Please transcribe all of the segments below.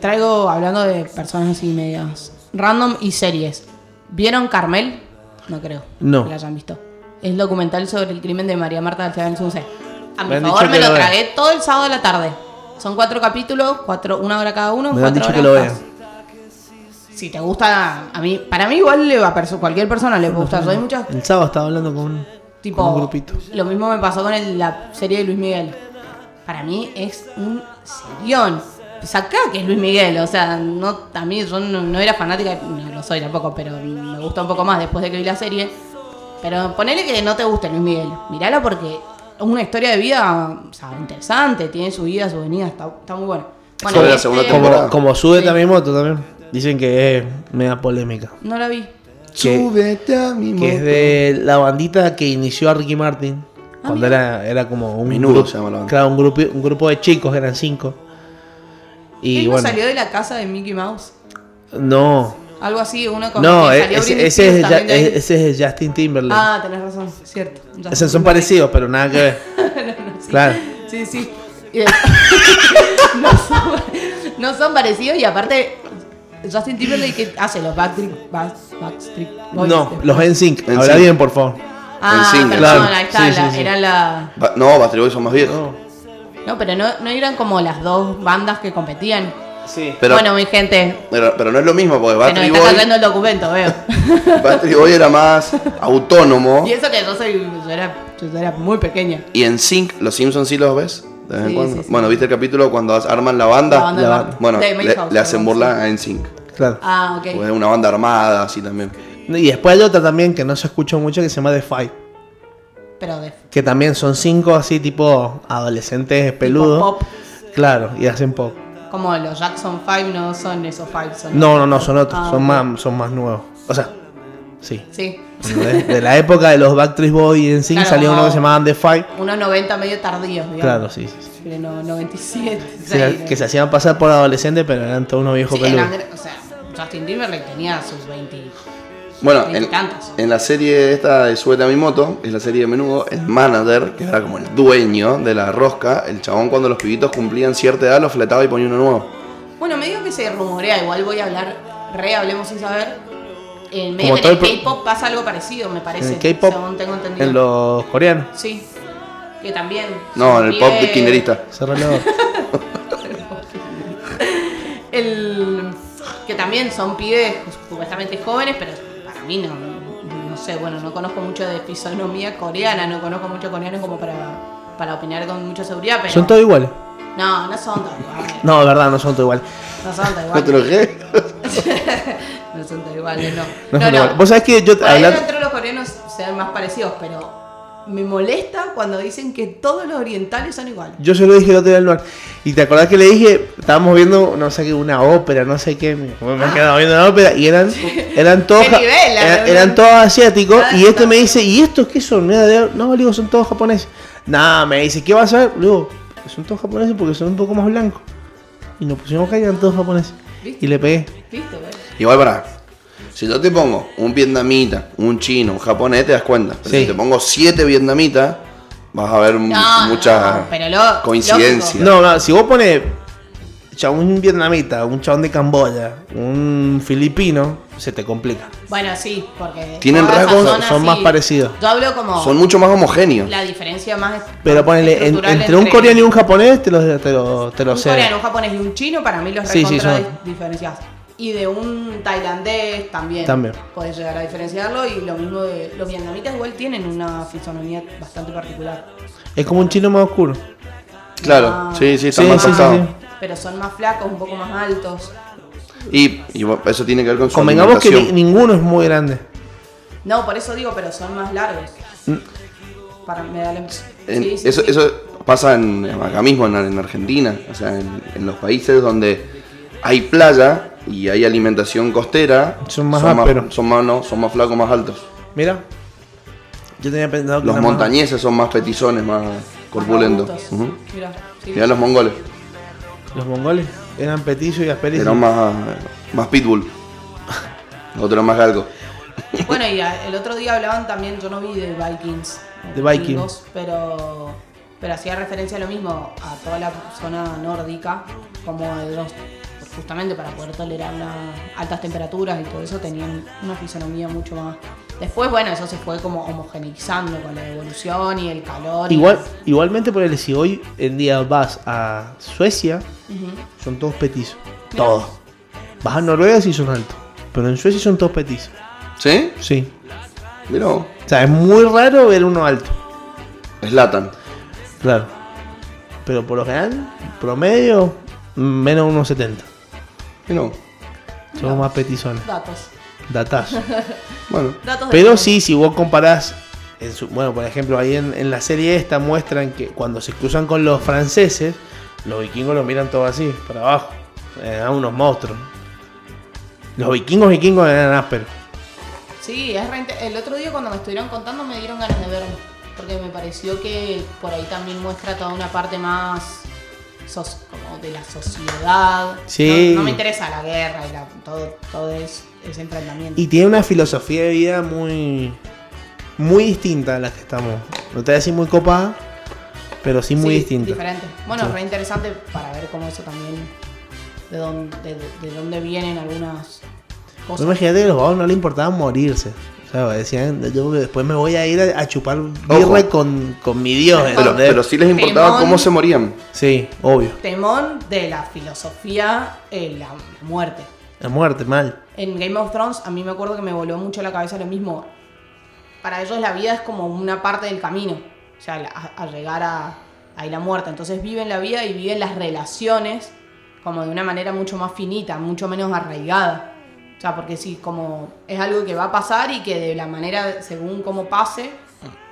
traigo hablando de personas así medias random y series. ¿Vieron Carmel? No creo. No. Que la hayan visto. Es documental sobre el crimen de María Marta del Chaval Sunce. A mi Me favor me lo vea. tragué todo el sábado de la tarde. Son cuatro capítulos, cuatro, una hora cada uno. Me han dicho que lo más. Si te gusta, a mí, para mí igual le va a perso- cualquier persona le gusta. Soy muchas El sábado estaba hablando con un, Tipo, con un grupito. lo mismo me pasó con el- la serie de Luis Miguel. Para mí es un serión. Sacá que es Luis Miguel, o sea, no, a mí yo no, no era fanática, no lo soy tampoco, pero me gusta un poco más después de que vi la serie. Pero ponele que no te guste Luis Miguel, mirala porque es una historia de vida o sea, interesante, tiene su vida, su venida, está, está muy bueno. Bueno, Sobre la este- segunda Como, temporada. como sube Sí. también moto también. Dicen que es media polémica. No la vi. Que, Súbete a mi que es moto. de la bandita que inició a Ricky Martin. Ah, Cuando era, era como un Menudo grupo, se llama la banda. claro, un grupo, un grupo de chicos, eran cinco. Y ¿Él no bueno, salió de la casa de Mickey Mouse? no, Algo así, uno como no, que salió ese, es, ese es Justin Timberlake. Ah, tenés razón, cierto. Esos son parecidos, pero nada que ver. Sí. Claro. Sí, sí. Y- no, son, no son parecidos y aparte Justin Timberlake que hace los Backstreet, Back- Backstreet Boys. No, los NSYNC. Habla bien, por favor. Ah, NSYNC, perdón, claro. ahí está, Sí, sí, la- sí. eran la... Ba- No, Bastard Boys son más viejos. No. No, pero no, no eran como las dos bandas que competían. Sí. Pero, bueno, mi gente, pero, pero no es lo mismo, porque nos Bastard está Boy, cayendo el documento, veo. Bastard Boy era más autónomo. y eso que yo soy, yo era, yo era muy pequeña. Y en Sync, los Simpsons sí los ves. De vez en Sí, cuando. sí, sí. Bueno, ¿viste el capítulo cuando arman la banda? La banda la banda. Bueno, le, Milhouse, le hacen burla a NSYNC. Claro. Ah, ok. Porque es una banda armada, así también. Y después hay otra también que no se escucha mucho que se llama The Five. Pero de Que también son cinco así tipo adolescentes peludos. Claro, y hacen pop. como los Jackson 5 no son esos 5, son No, no, no, son otros, Ah, son ok. más, son más nuevos. O sea, sí. Sí, De, de la época de los Backstreet Boys y NSYNC Claro, salió uno que se llamaban The Five. unos 90 medio tardíos, digamos. Claro, sí, sí. sí. Pero no, 97. O sea, que se hacían pasar por adolescentes, pero eran todos unos viejos Sí, peludos. eran o sea, Justin Timberlake tenía sus 20. Bueno, en, la serie esta de Súbete a mi moto, es la serie de menudo, el manager, que era como el dueño de la rosca, el chabón cuando los pibitos cumplían cierta edad los fletaba y ponía uno nuevo. Bueno, medio que se rumorea, igual voy a hablar, re hablemos sin saber. En medio que en el K-pop pasa algo parecido, me parece. En el K-pop, Según tengo entendido. En los coreanos. Sí. Que también. No, en el pop de kinderista. Se. El, que también son pibes supuestamente jóvenes, pero para mí no, no sé, bueno, no conozco mucho de fisonomía coreana, no conozco mucho coreano como para, para opinar con mucha seguridad, pero... Son todos iguales. No, no son todos iguales. No, de verdad, no son todos iguales. No son todos ¿No te iguales. enojé? No son todos iguales, no. No son iguales. Vos sabés que yo Por hablando- dentro de los coreanos se ven más parecidos, pero me molesta cuando dicen que todos los orientales son iguales. Yo se lo dije el otro día al lugar. Y te acordás que le dije, estábamos viendo, no sé qué, una ópera, no sé qué. Me me he quedado viendo una ópera y eran, eran todos, ¿Qué ja- nivel, la eran, eran todos asiáticos. Ah, Y este me dice, ¿y estos qué son? No, le digo, son todos japoneses. Nada, me dice, ¿qué vas a ver? Le digo, son todos japoneses porque son un poco más blancos. Y nos pusimos acá y eran todos japoneses. ¿Viste? Y le pegué. ¿Viste? Igual para. Si yo te pongo un vietnamita, un chino, un japonés, te das cuenta. Pero Sí. si te pongo siete vietnamitas, vas a ver No, muchas no, coincidencias. No, no, si vos pones un vietnamita, un chabón de Camboya, un filipino, se te complica. Bueno, sí, porque. Tienen rasgos, zona son sí. más parecidos. Yo hablo como. Son mucho más homogéneos. La diferencia más. Pero ponele, en- entre un coreano y un japonés, te lo, te lo, te lo un sé. coreano, un japonés y un chino, para mí los Sí, sí, son. di- diferencias. Y de un tailandés también. También. Podés llegar a diferenciarlo. Y lo mismo de. Los vietnamitas igual tienen una fisonomía bastante particular. Es como un chino más oscuro. Claro, Ah. sí, sí, está Sí, más sí, sí. Pero son más flacos, un poco más altos. Y, eso tiene que ver con su Convengamos que ni- ninguno es muy grande. No, por eso digo, pero son más largos. Para, me da la impresión. En- Sí, sí, eso, sí. eso pasa en, acá mismo en, en Argentina, o sea, en, en los países donde hay playa y hay alimentación costera, Son más ásperos. son más, no, son más flacos, más altos. Mira. Yo tenía pensado que Los más- montañeses son más petizones, más corpulentos. Mirá, sí. Los mongoles, Los mongoles eran petizos y asperis. eran más, más pitbull. Los eran más galgos. Bueno, y el otro día hablaban también, yo no vi de Vikings. De Vikings. Vikingos, Pero pero hacía referencia a lo mismo, a toda la zona nórdica, como ellos, justamente para poder tolerar las altas temperaturas y todo eso, tenían una fisonomía mucho más. Después, bueno, eso se fue como homogeneizando con la evolución y el calor. Igual, igualmente, por el si hoy en día vas a Suecia, son todos petizos. Todos. Vas a Noruega sí son altos, pero en Suecia son todos petizos. ¿Sí? Sí. Mirá. O sea, es muy raro ver uno alto. Es latan. Claro. Pero por lo general, promedio, menos 1,70 no. Somos más petizones. Datos. Datas. bueno. Datos Pero sí, si vos comparás. En su, bueno, por ejemplo, ahí en, en, la serie esta muestran que cuando se cruzan con los franceses, los vikingos lo miran todo así, para abajo. Eh, eran unos monstruos. Los vikingos vikingos eran ásperos. Sí, es re el otro día cuando me estuvieron contando me dieron ganas de verlo. Porque me pareció que por ahí también muestra toda una parte más como de la sociedad. Sí. No, no me interesa la guerra y la- todo, todo es, ese enfrentamiento. Y tiene una filosofía de vida muy muy distinta a la que estamos. No te voy a decir muy copada, pero sí muy Sí, distinta. Diferente. Bueno, Sí. re interesante para ver cómo eso también, de dónde, de, de dónde vienen algunas cosas. imagínate que los vagos no le importaba morirse. O sea, decían, yo después me voy a ir a, a chupar birra con, con mi dios. Pero, pero sí les importaba Temón. cómo se morían. Sí, obvio. Temón de la filosofía, eh, la, la muerte. La muerte, mal. En Game of Thrones a mí me acuerdo que me voló mucho la cabeza lo mismo. Para ellos la vida es como una parte del camino, o sea, a, a llegar a ahí la muerte. Entonces viven la vida y viven las relaciones como de una manera mucho más finita, mucho menos arraigada. O sea, porque sí, como es algo que va a pasar y que de la manera, según cómo pase,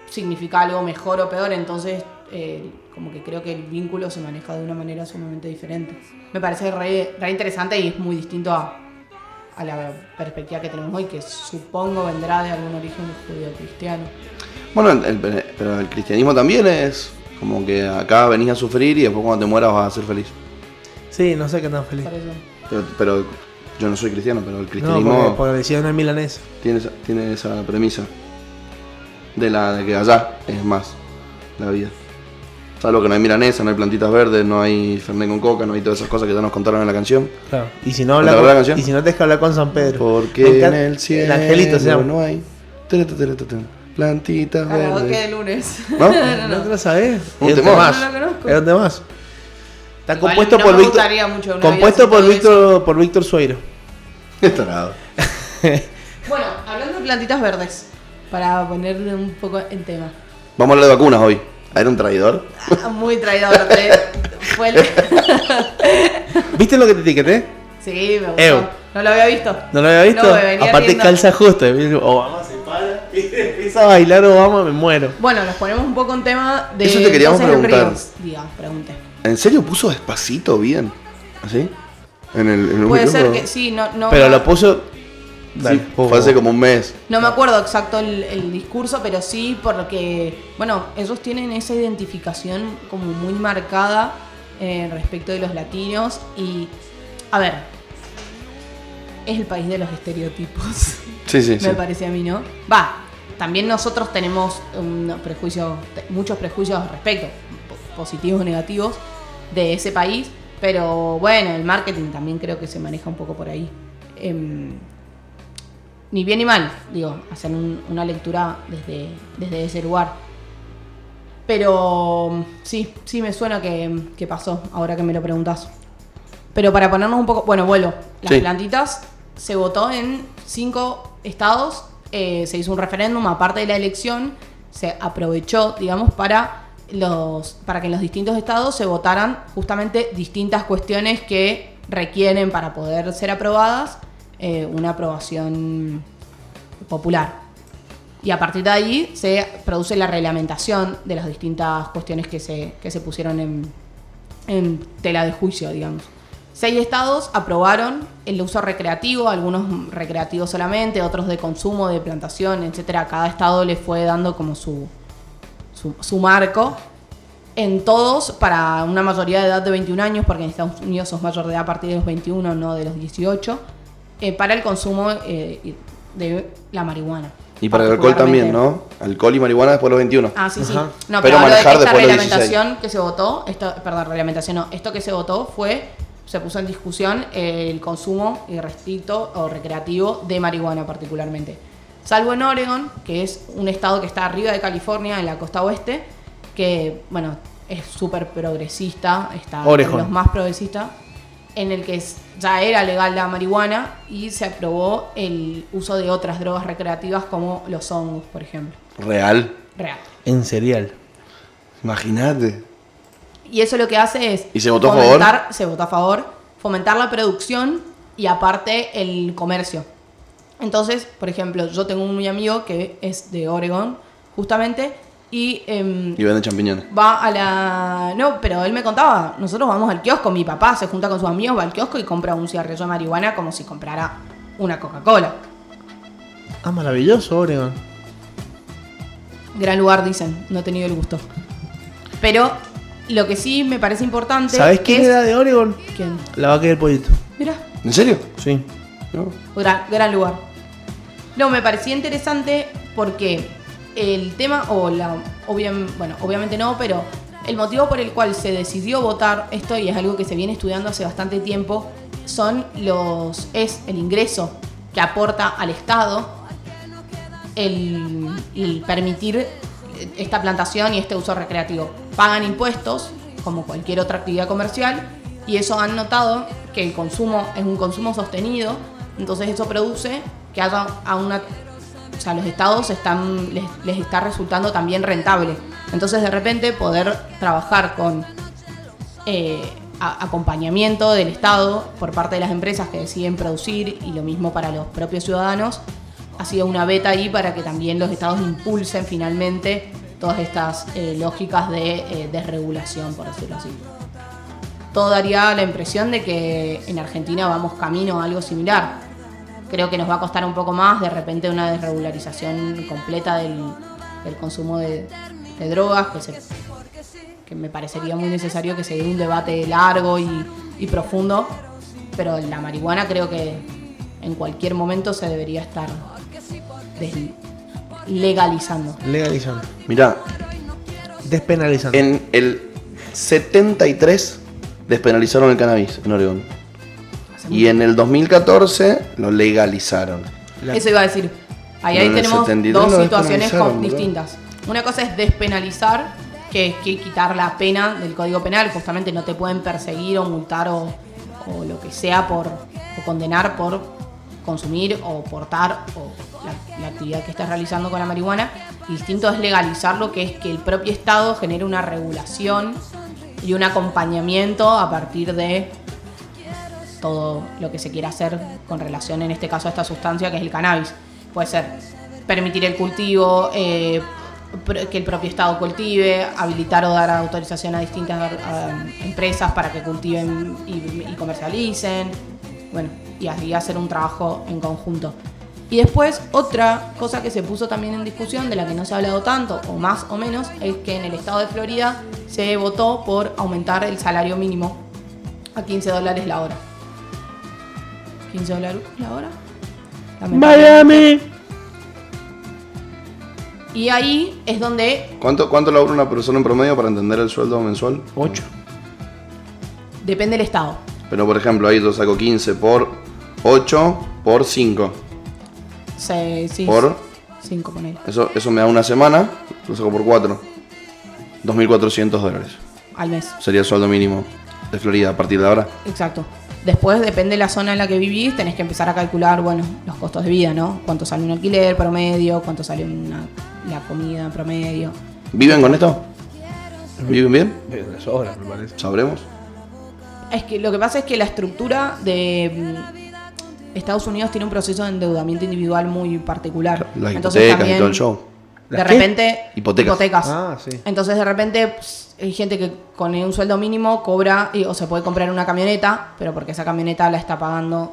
significa algo mejor o peor. Entonces, eh, como que creo que el vínculo se maneja de una manera sumamente diferente. Me parece re, re interesante y es muy distinto a, a la perspectiva que tenemos hoy, que supongo vendrá de algún origen judío-cristiano. Bueno, el- el- pero el cristianismo también es como que acá venís a sufrir y después cuando te mueras vas a ser feliz. Sí, no sé qué tan feliz. Pero, pero yo no soy cristiano, pero el No, cristianismo porque, porque decían en milanesa. tiene, esa, tiene esa premisa de la de que allá es más la vida. Salvo que no hay milanesa, no hay plantitas verdes, no hay fernet con coca, no hay todas esas cosas que ya nos contaron en la canción. Claro. Y si no y si no te deja hablar con San Pedro. Porque en el cielo El angelito se llama. no hay plantitas Karaoke verdes. de lunes. ¿No? ¿No te lo sabes? Un Es temazo. No lo conozco. Es un temazo. Está Igual compuesto no por me Víctor. gustaría mucho una Compuesto por Víctor, por Víctor Sueiro. Qué tarado. Bueno, hablando de plantitas verdes, para ponerle un poco en tema. Vamos a hablar de vacunas hoy. ¿Era un traidor? Ah, Muy traidor. te- Fue el... ¿Viste lo que te etiqueté? Sí, me gustó. Ew. No lo había visto. ¿No lo había visto? No, me venía Aparte riendo. calza justo. Obama se para y empieza a bailar Obama, me muero. Bueno, nos ponemos un poco en tema de Eso te queríamos preguntar. Ríos. Diga, pregunte. ¿En serio puso despacito bien? ¿Así? En el, en el Puede ser que sí, no, no, Pero no, lo puso. Dale, Sí, fue hace como un mes. no me acuerdo exacto el, el discurso, pero sí porque, bueno, ellos tienen esa identificación como muy marcada eh, respecto de los latinos y, a ver, es el país de los estereotipos. Sí, sí, sí. me parece a mí, ¿no? Va, también nosotros tenemos un prejuicio, muchos prejuicios al respecto, po- positivos o negativos, de ese país, pero bueno, el marketing también creo que se maneja un poco por ahí. Em, ni bien ni mal, digo, hacer un- una lectura desde, desde ese lugar. Pero sí, sí me suena que, que pasó, ahora que me lo preguntas. Pero para ponernos un poco, bueno, vuelvo. Las Sí. plantitas se votó en cinco estados, eh, se hizo un referéndum, aparte de la elección, se aprovechó, digamos, para para que en los distintos estados se votaran justamente distintas cuestiones que requieren para poder ser aprobadas eh, una aprobación popular. Y a partir de ahí se produce la reglamentación de las distintas cuestiones que se, que se pusieron en, en tela de juicio, digamos. Seis estados aprobaron el uso recreativo, algunos recreativos solamente, otros de consumo, de plantación, etcétera. Cada estado le fue dando como su, su, su marco. En todos, para una mayoría de edad de 21 años, porque en Estados Unidos sos mayor de edad a partir de los 21, no de los 18, eh, para el consumo eh, de la marihuana. Y para el alcohol también. ¿no? Alcohol y marihuana después de los 21. Ah, sí, sí. Ajá. No, Pero pero, hablo de manejar esta después de los reglamentación que se votó, esto, perdón, reglamentación no, esto que se votó fue, se puso en discusión el consumo irrestricto o recreativo de marihuana particularmente. Salvo en Oregon, que es un estado que está arriba de California, en la costa oeste, que, bueno, es súper progresista, está entre Oregon. los más progresistas, en el que es- ya era legal la marihuana y se aprobó el uso de otras drogas recreativas como los hongos, por ejemplo. Real. Real. En cereal. Imagínate. Y eso lo que hace es. ¿Y se votó a fomentar, Se votó a favor. Fomentar la producción y aparte el comercio. Entonces, por ejemplo, yo tengo un muy amigo que es de Oregon, justamente, y em, Y venden champiñones. va a la. No, pero él me contaba, nosotros vamos al kiosco, mi papá se junta con sus amigos, va al kiosco y compra un cigarrillo de marihuana como si comprara una Coca-Cola. Ah, maravilloso, Oregon. Gran lugar, dicen, no he tenido el gusto. Pero lo que sí me parece importante. ¿Sabés quién es... era de Oregon? ¿Quién? La vaca y el pollito. Mira. ¿En serio? Sí. No. Gran, gran lugar. No, me parecía interesante porque el tema, o la, obviamente no, pero el motivo por el cual se decidió votar esto, y es algo que se viene estudiando hace bastante tiempo, son los, es el ingreso que aporta al Estado el, el permitir esta plantación y este uso recreativo. Pagan impuestos, como cualquier otra actividad comercial, y eso han notado que el consumo es un consumo sostenido, entonces eso produce que haya a una... O sea, los estados están, les, está resultando también rentable. Entonces, de repente, poder trabajar con eh, acompañamiento del Estado por parte de las empresas que deciden producir y lo mismo para los propios ciudadanos, ha sido una beta ahí para que también los estados impulsen finalmente todas estas eh, lógicas de eh, desregulación, por decirlo así. Todo daría la impresión de que en Argentina vamos camino a algo similar. Creo que nos va a costar un poco más de repente una desregularización completa del, del consumo de, de drogas, que se que me parecería muy necesario que se dé un debate largo y, y profundo, pero la marihuana creo que en cualquier momento se debería estar legalizando. Legalizando. Mirá, Despenalizando. en el 73 despenalizaron el cannabis en Oregón. Y en el 2014 lo legalizaron. La- Eso iba a decir. Ahí, ahí tenemos 73 dos situaciones distintas. Una cosa es despenalizar, que es que quitar la pena del Código Penal. Justamente no te pueden perseguir o multar o, o lo que sea por o condenar por consumir o portar o la, la actividad que estás realizando con la marihuana. Y distinto es legalizarlo, que es que el propio Estado genere una regulación y un acompañamiento a partir de todo lo que se quiera hacer con relación, en este caso, a esta sustancia que es el cannabis. Puede ser permitir el cultivo, eh, que el propio Estado cultive, habilitar o dar autorización a distintas empresas para que cultiven y, y comercialicen. Bueno, y así hacer un trabajo en conjunto. Y después, otra cosa que se puso también en discusión, de la que no se ha hablado tanto, o más o menos, es que en el estado de Florida se votó por aumentar el salario mínimo a 15 dólares la hora. 15 dólares la hora. Miami. Y ahí es donde ¿Cuánto, ¿Cuánto labra una persona en promedio para entender el sueldo mensual? 8. depende del estado. Pero por ejemplo, ahí yo saco 15 por 8 por 5. Se, sí, Por 5 ponele. eso, eso me da una semana, lo saco por 4. 2.400 dólares. Al mes. Sería el sueldo mínimo de Florida a partir de ahora. Exacto. Después, depende de la zona en la que vivís, tenés que empezar a calcular, bueno, los costos de vida, ¿no? Cuánto sale un alquiler promedio, cuánto sale una, la comida promedio. ¿Viven con esto? ¿Viven bien? Sobra, me parece. ¿Sabremos? Es que lo que pasa es que la estructura de mm, Estados Unidos tiene un proceso de endeudamiento individual muy particular. Las Entonces, hipotecas y también, todo el show. De repente, Hipotecas. Ah, sí. Entonces de repente pues, hay gente que con un sueldo mínimo cobra y- o se puede comprar una camioneta, pero porque esa camioneta la está pagando.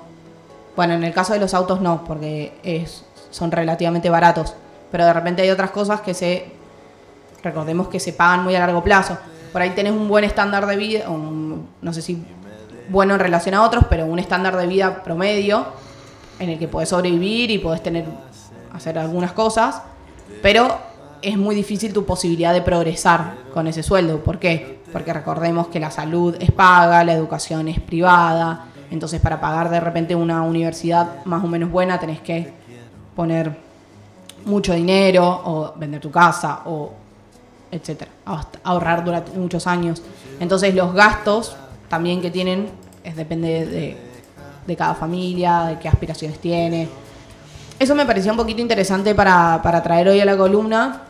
Bueno, en el caso de los autos no, porque es, son relativamente baratos. Pero de repente hay otras cosas que se. Recordemos que se pagan muy a largo plazo. Por ahí tenés un buen estándar de vida, no sé si bueno en relación a otros, pero un estándar de vida promedio en el que podés sobrevivir y podés tener hacer algunas cosas, pero es muy difícil tu posibilidad de progresar con ese sueldo. ¿Por qué? Porque recordemos que la salud es paga, la educación es privada, entonces para pagar de repente una universidad más o menos buena tenés que poner mucho dinero o vender tu casa o etcétera, ahorrar durante muchos años. Entonces los gastos también que tienen es depende de, de cada familia, de qué aspiraciones tiene. Eso me parecía un poquito interesante para, para traer hoy a la columna,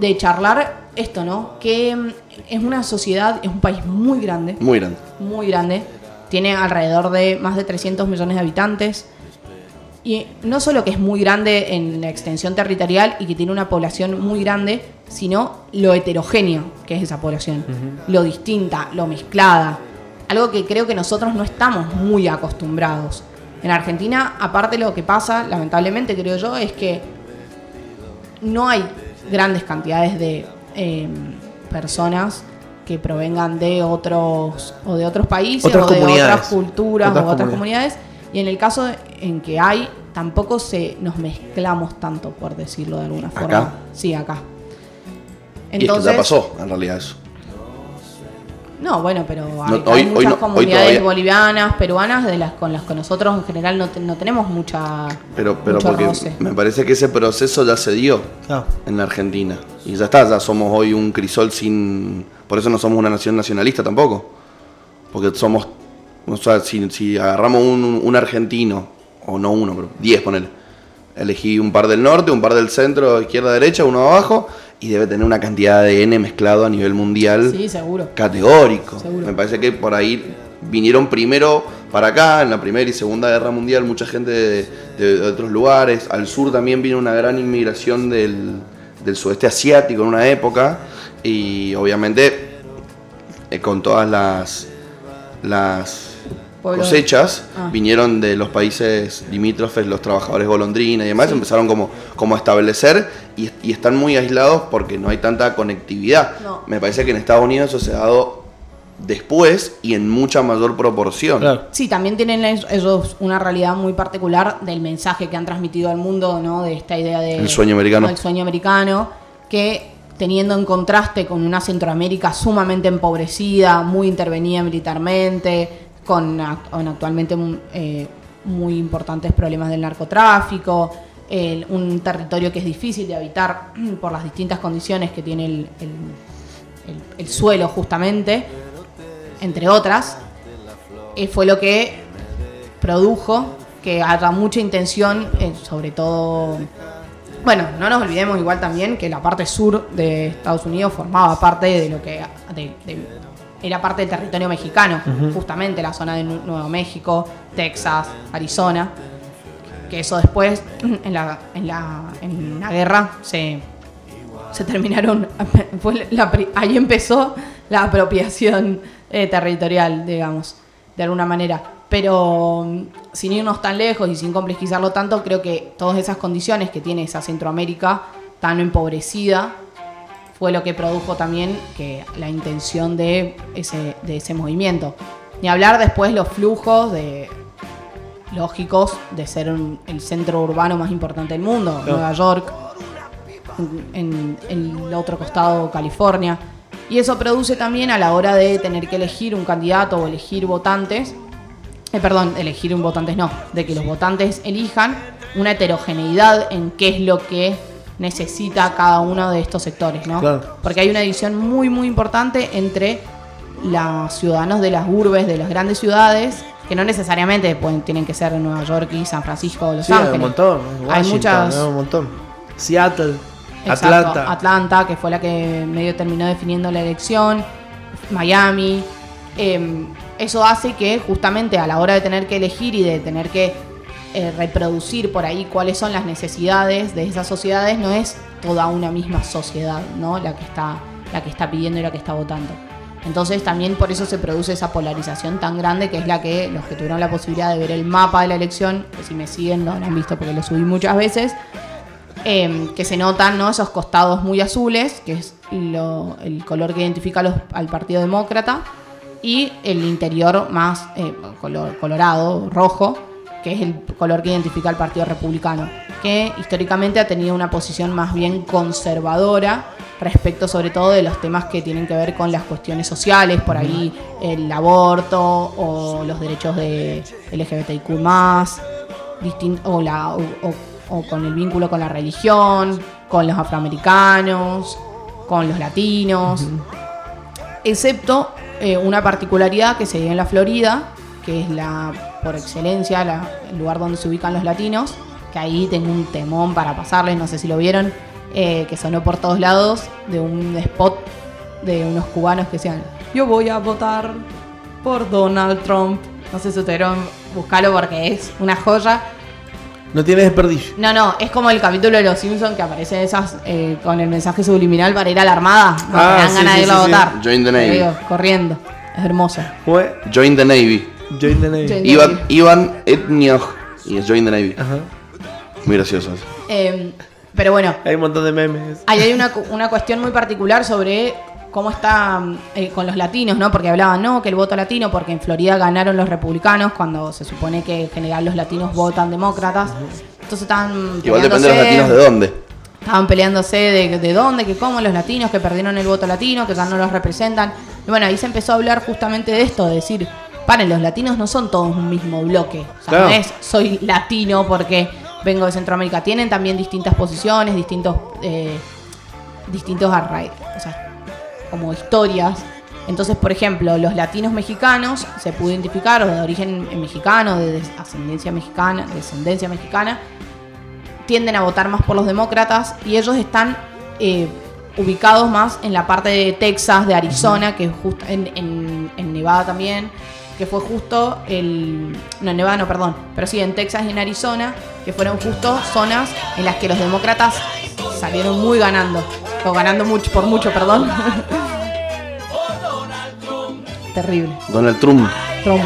de charlar esto, ¿no? Que mm, es una sociedad, es un país muy grande, Muy grande. muy grande. Tiene alrededor de más de 300 millones de habitantes. Y no solo que es muy grande en la extensión territorial y que tiene una población muy grande, sino lo heterogéneo que es esa población. Lo distinta, lo mezclada. Algo que creo que nosotros no estamos muy acostumbrados. En Argentina, aparte lo que pasa, lamentablemente creo yo, es que no hay grandes cantidades de eh, personas que provengan de otros o de otros países Otras o de comunidades. otras culturas Otras o otras comunidades. comunidades y en el caso en que hay tampoco se nos mezclamos tanto por decirlo de alguna forma ¿Acá? sí acá y es que ya pasó, en realidad, eso. No bueno pero hay, No, hay hoy- hoy muchas no- comunidades bolivianas peruanas de las con las que nosotros en general no, te- no tenemos mucha Pero, pero mucho porque roce. me parece que ese proceso ya se dio en la Argentina. Y ya está, ya somos hoy un crisol sin... Por eso no somos una nación nacionalista tampoco. Porque somos... O sea, si, si agarramos un, un argentino, o no uno, pero 10 ponele. Elegí un par del norte, un par del centro, izquierda, derecha, uno abajo, y debe tener una cantidad de N mezclado a nivel mundial sí seguro categórico. Seguro. Me parece que por ahí vinieron primero para acá, en la Primera y Segunda Guerra Mundial, mucha gente de otros lugares. Al sur también vino una gran inmigración del, del sudeste asiático en una época. Y obviamente eh, con todas las, las Pueblos- cosechas Ah. vinieron de los países limítrofes, los trabajadores golondrina y demás, empezaron como, como a establecer y, y están muy aislados porque no hay tanta conectividad. No. Me parece que en Estados Unidos eso se ha dado después y en mucha mayor proporción. Claro. Sí, también tienen es- ellos una realidad muy particular del mensaje que han transmitido al mundo, ¿no? De esta idea de... El sueño americano. El sueño americano, que teniendo en contraste con una Centroamérica sumamente empobrecida, muy intervenida militarmente, con, con actualmente eh, muy importantes problemas del narcotráfico, un territorio que es difícil de habitar por las distintas condiciones que tiene el, el- el- el suelo justamente, entre otras, eh, fue lo que produjo que haya mucha intención, eh, sobre todo... Bueno, no nos olvidemos igual también que la parte sur de Estados Unidos formaba parte de lo que era parte del territorio mexicano, justamente la zona de Nu- Nuevo México, Texas, Arizona, que eso después en la, en la, en la guerra se, se terminaron, fue la ahí empezó la apropiación eh, territorial, digamos, de alguna manera. Pero mm, sin irnos tan lejos y sin complejizarlo tanto, creo que todas esas condiciones que tiene esa Centroamérica tan empobrecida fue lo que produjo también que la intención de ese, de ese movimiento. Ni hablar después los flujos de lógicos de ser un- el centro urbano más importante del mundo, Nueva York, en, en el otro costado California. Y eso produce también a la hora de tener que elegir un candidato o elegir votantes, eh, perdón, elegir un votantes no, de que los votantes elijan una heterogeneidad en qué es lo que necesita cada uno de estos sectores, ¿no? Claro. Porque hay una división muy, muy importante entre los ciudadanos de las urbes, de las grandes ciudades, que no necesariamente pueden, tienen que ser Nueva York y San Francisco o Los Sí, hay Ángeles. un montón. Hay muchas, hay un montón. Seattle, Exacto, Atlanta. Atlanta, que fue la que medio terminó definiendo la elección, Miami. eh, eso hace que justamente a la hora de tener que elegir y de tener que eh, reproducir por ahí cuáles son las necesidades de esas sociedades, no es toda una misma sociedad, ¿no? La que está, la que está pidiendo y la que está votando. Entonces también por eso se produce esa polarización tan grande que es la que los que tuvieron la posibilidad de ver el mapa de la elección, que si me siguen lo han visto porque lo subí muchas veces, eh, que se notan ¿no? esos costados muy azules, que es lo- el color que identifica los- al Partido Demócrata, y el interior más eh, color, colorado, rojo, que es el color que identifica al Partido Republicano. que históricamente ha tenido una posición más bien conservadora respecto sobre todo de los temas que tienen que ver con las cuestiones sociales, por ahí el aborto o los derechos de LGBTIQ o, la, o, o- o con el vínculo con la religión, con los afroamericanos, con los latinos, excepto eh, una particularidad que se dio en la Florida, que es la, por excelencia, la- el lugar donde se ubican los latinos, que ahí tengo un temón para pasarles, no sé si lo vieron, eh, que sonó por todos lados, de un spot de unos cubanos que decían, yo voy a votar por Donald Trump. No sé si ustedes buscarlo porque es una joya. No tiene desperdicio. No, no, es como el capítulo de Los Simpsons que aparece esas eh, con el mensaje subliminal para ir a la armada. No, Ah, te dan sí, ganas sí, de irlo a sí, votar. Join the Navy. digo, corriendo. Es hermoso. Fue Join the Navy. Join the Navy. Join- Ivan, Ivan Etnioj. Y es Join the Navy. Ajá. Muy gracioso. eso. Eh, pero bueno, Hay un montón de memes. ahí hay una, una cuestión muy particular sobre cómo está eh, con los latinos, ¿no? Porque hablaban, no, que el voto latino, porque en Florida ganaron los republicanos cuando se supone que en general los latinos votan demócratas. Entonces estaban Igual depende de los peleándose- latinos de dónde. Estaban peleándose de, de dónde, que cómo los latinos que perdieron el voto latino, que ya no los representan. Y bueno, ahí se empezó a hablar justamente de esto, de decir, los latinos no son todos un mismo bloque. O sea, Claro. no es soy latino porque vengo de Centroamérica. Tienen también distintas posiciones, distintos, eh, distintos o sea, como historias. Entonces, por ejemplo, los latinos mexicanos se pudo identificar, o de origen mexicano, de ascendencia mexicana, descendencia mexicana, tienden a votar más por los demócratas y ellos están eh, ubicados más en la parte de Texas, de Arizona, que es justo en, en- en Nevada también, que fue justo el... No, en Nevada no, perdón, pero sí en Texas y en Arizona, que fueron justo zonas en las que los demócratas salieron muy ganando, o ganando mucho, por mucho, perdón. Terrible. Donald Trump. Trump.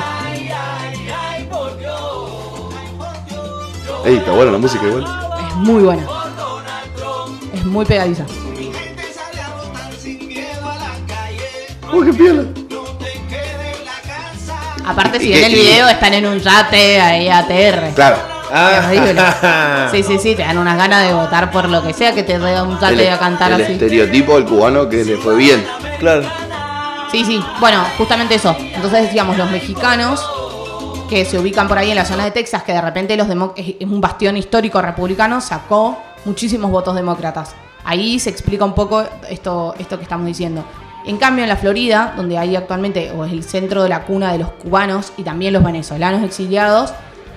Ey, está buena la música igual. Es muy buena. Es muy pegadiza. Uy, qué piola. Aparte, si ¿Y ven el video, están en un yate ahí ATR. Claro. Ah, Sí, sí, sí, te dan unas ganas de votar por lo que sea que te dé un El, yate a cantar el así. estereotipo del cubano que le fue bien. Claro. Sí, sí, bueno, justamente eso. Entonces decíamos, los mexicanos que se ubican por ahí en la zona de Texas, que de repente los es un bastión histórico republicano, sacó muchísimos votos demócratas. Ahí se explica un poco esto, esto que estamos diciendo. En cambio, en la Florida, donde hay actualmente, o es el centro de la cuna de los cubanos y también los venezolanos exiliados,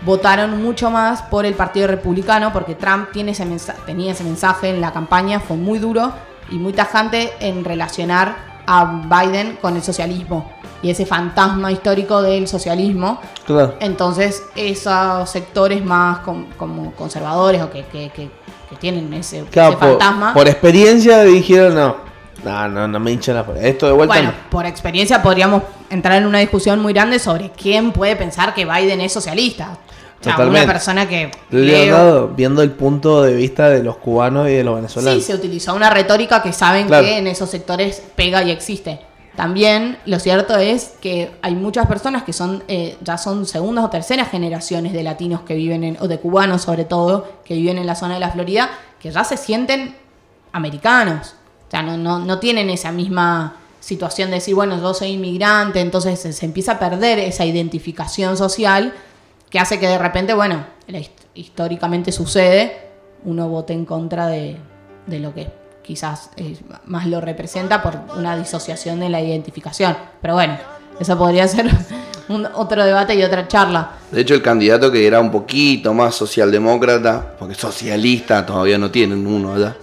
votaron mucho más por el Partido Republicano porque Trump tiene ese tenía ese mensaje en la campaña, fue muy duro y muy tajante en relacionar a Biden con el socialismo y ese fantasma histórico del socialismo. Claro. Entonces, esos sectores más com- como conservadores o que, que- que- que tienen ese, Claro, ese por, fantasma. por experiencia dijeron no. No, no, no me hinchan la Esto de vuelta Bueno, no. por experiencia podríamos entrar en una discusión muy grande sobre quién puede pensar que Biden es socialista. O sea, Totalmente. una persona que leo- Leonardo, viendo el punto de vista de los cubanos y de los Sí, venezolanos. se utilizó una retórica que saben Claro. que en esos sectores pega y existe. También lo cierto es que hay muchas personas que son eh, ya son segundas o terceras generaciones de latinos que viven en, o de cubanos sobre todo, que viven en la zona de la Florida, que ya se sienten americanos. O sea, no, no, no tienen esa misma situación de decir, bueno, yo soy inmigrante, entonces se, se empieza a perder esa identificación social que hace que de repente, bueno, históricamente sucede, uno vote en contra de, de lo que quizás más lo representa por una disociación de la identificación. Pero bueno, eso podría ser un- otro debate y otra charla. De hecho, el candidato que era un poquito más socialdemócrata, porque socialista todavía no tienen uno allá,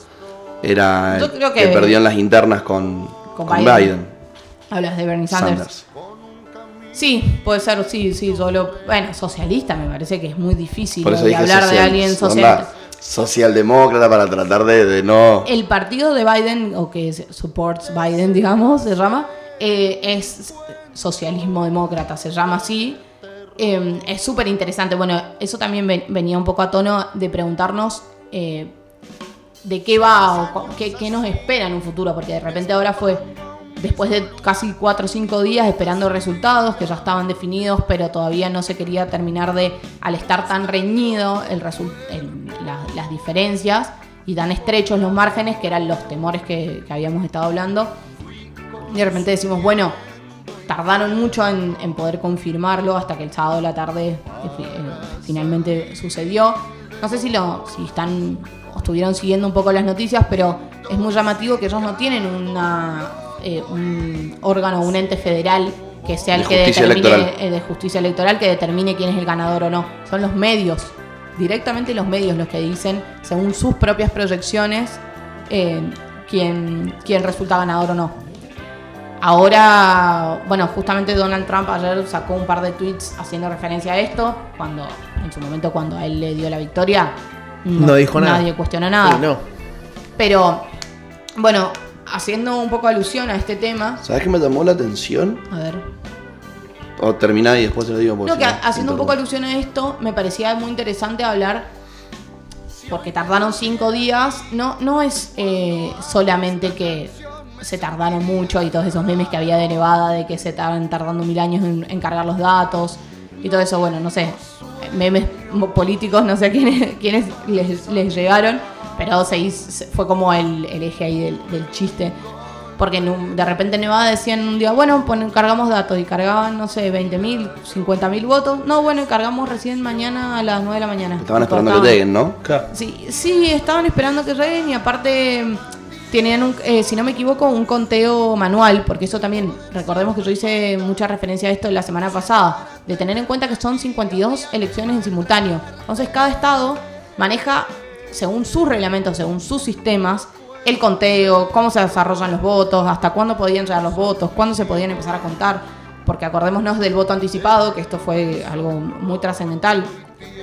era Yo creo que, que- perdió en las internas con, Con con Biden. Biden. Hablas de Bernie Sanders. Sanders. Sí, puede ser, sí, sí, solo. Bueno, socialista me parece que es muy difícil Por eso de dije hablar de alguien onda socialista. socialdemócrata para tratar de, de no... El partido de Biden, o que es- supports Biden, digamos, se llama, eh, es socialismo demócrata, se llama así. Eh, es súper interesante. Bueno, eso también ven- venía un poco a tono de preguntarnos eh, de qué va o qué, qué nos espera en un futuro, porque de repente ahora fue después de casi cuatro o cinco días esperando resultados que ya estaban definidos, pero todavía no se quería terminar de, al estar tan reñido el el- la- las diferencias y tan estrechos los márgenes que eran los temores que, habíamos estado hablando. Y de repente decimos, bueno, tardaron mucho en, poder confirmarlo hasta que el sábado de la tarde eh, eh, finalmente sucedió. No sé si lo si están estuvieron siguiendo un poco las noticias, pero es muy llamativo que ellos no tienen una, eh, un órgano, un ente federal que sea el De que determine electoral. eh, de justicia electoral que determine quién es el ganador o no. Son los medios, directamente los medios los que dicen, según sus propias proyecciones, eh, quién, quién resulta ganador o no. Ahora, bueno, justamente Donald Trump ayer sacó un par de tweets haciendo referencia a esto, cuando en su momento cuando a él le dio la victoria, No dijo nada. Nadie cuestionó nada. Sí, no. Pero, bueno, haciendo un poco alusión a este tema, ¿Sabes qué me llamó la atención? a ver, O terminá y después te lo digo. No, que no, haciendo un poco alusión a esto, me parecía muy interesante hablar, porque tardaron cinco días, no, no es eh, solamente que se tardaron mucho y todos esos memes que había de Nevada, de que se estaban tardando mil años en, en cargar los datos y todo eso, bueno, no sé, memes mo- políticos, no sé quiénes, quiénes les, les llegaron, pero se hizo- fue como el, el eje ahí del, del chiste. Porque en un- de repente en Nevada decían un día, bueno, ponen, cargamos datos y cargaban, no sé, 20.000, 50.000 votos. No, bueno, y cargamos recién mañana a las 9 de la mañana. Estaban Y esperando que lleguen, ¿no? Claro. Sí, sí, estaban esperando que lleguen y aparte mm, tenían, un, eh, si no me equivoco, un conteo manual, porque eso también, recordemos que yo hice mucha referencia a esto la semana pasada, de tener en cuenta que son 52 elecciones en simultáneo. Entonces cada estado maneja, según sus reglamentos, según sus sistemas, el conteo, cómo se desarrollan los votos, hasta cuándo podían llegar los votos, cuándo se podían empezar a contar. Porque acordémonos del voto anticipado, que esto fue algo muy trascendental,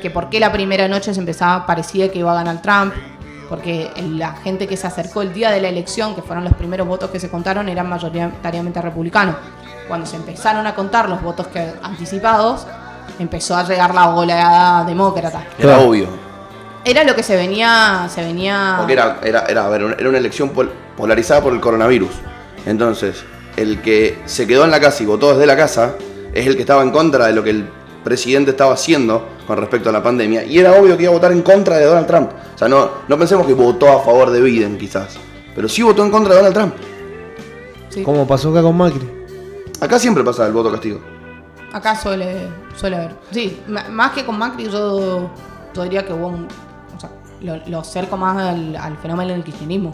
que por qué la primera noche se empezaba, parecía que iba a ganar Trump, porque la gente que se acercó el día de la elección, que fueron los primeros votos que se contaron, eran mayoritariamente republicanos. Cuando se empezaron a contar los votos que, anticipados, empezó a llegar la oleada demócrata. Era Claro. obvio. Era lo que se venía, se venía. Porque era, era, era, a ver, era una elección pol- polarizada por el coronavirus. Entonces, el que se quedó en la casa y votó desde la casa es el que estaba en contra de lo que el presidente estaba haciendo con respecto a la pandemia. Y era obvio que iba a votar en contra de Donald Trump. O sea, no, no pensemos que votó a favor de Biden, quizás. Pero sí votó en contra de Donald Trump. Sí. Como pasó acá con Macri. Acá siempre pasa el voto castigo. Acá suele, suele haber. Sí, más que con Macri, yo, yo diría que hubo un. O sea, lo, lo acerco más al, al fenómeno del kirchnerismo.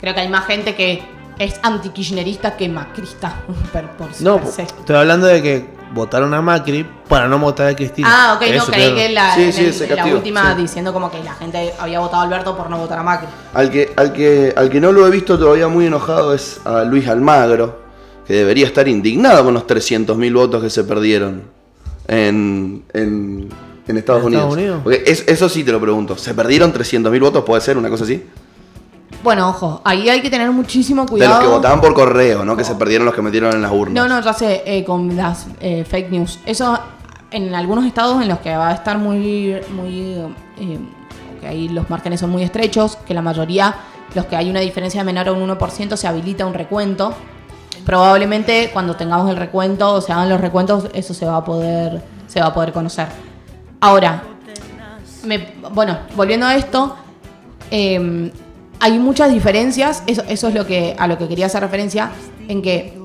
Creo que hay más gente que es anti-kirchnerista que macrista. por, No, per se. estoy hablando de que votaron a Macri para no votar a Cristina. Ah, ok, no, Eso, creí claro. que la, Sí, en sí, el- ese en la última sí. diciendo como que la gente había votado a Alberto por no votar a Macri. Al que, al que, al que no lo he visto todavía muy enojado es a Luis Almagro, que debería estar indignado con los 300.000 votos que se perdieron en, en, en Estados, ¿En Unidos. Estados Unidos? Porque es- eso sí te lo pregunto. ¿Se perdieron 300.000 votos? ¿Puede ser una cosa así? Bueno, ojo, ahí hay que tener muchísimo De cuidado. los que votaban por correo, ¿no? Que se perdieron los que metieron en las urnas. No, no, ya sé, eh, con las eh, fake news. Eso en algunos estados en los que va a estar muy, muy, eh, que ahí los márgenes son muy estrechos, que la mayoría, los que hay una diferencia menor a un 1%, se habilita un recuento. Probablemente cuando tengamos el recuento, o se hagan los recuentos, eso se va a poder, se va a poder conocer. Ahora, me- bueno, volviendo a esto, eh, hay muchas diferencias, eso, eso es lo que, a lo que quería hacer referencia, en que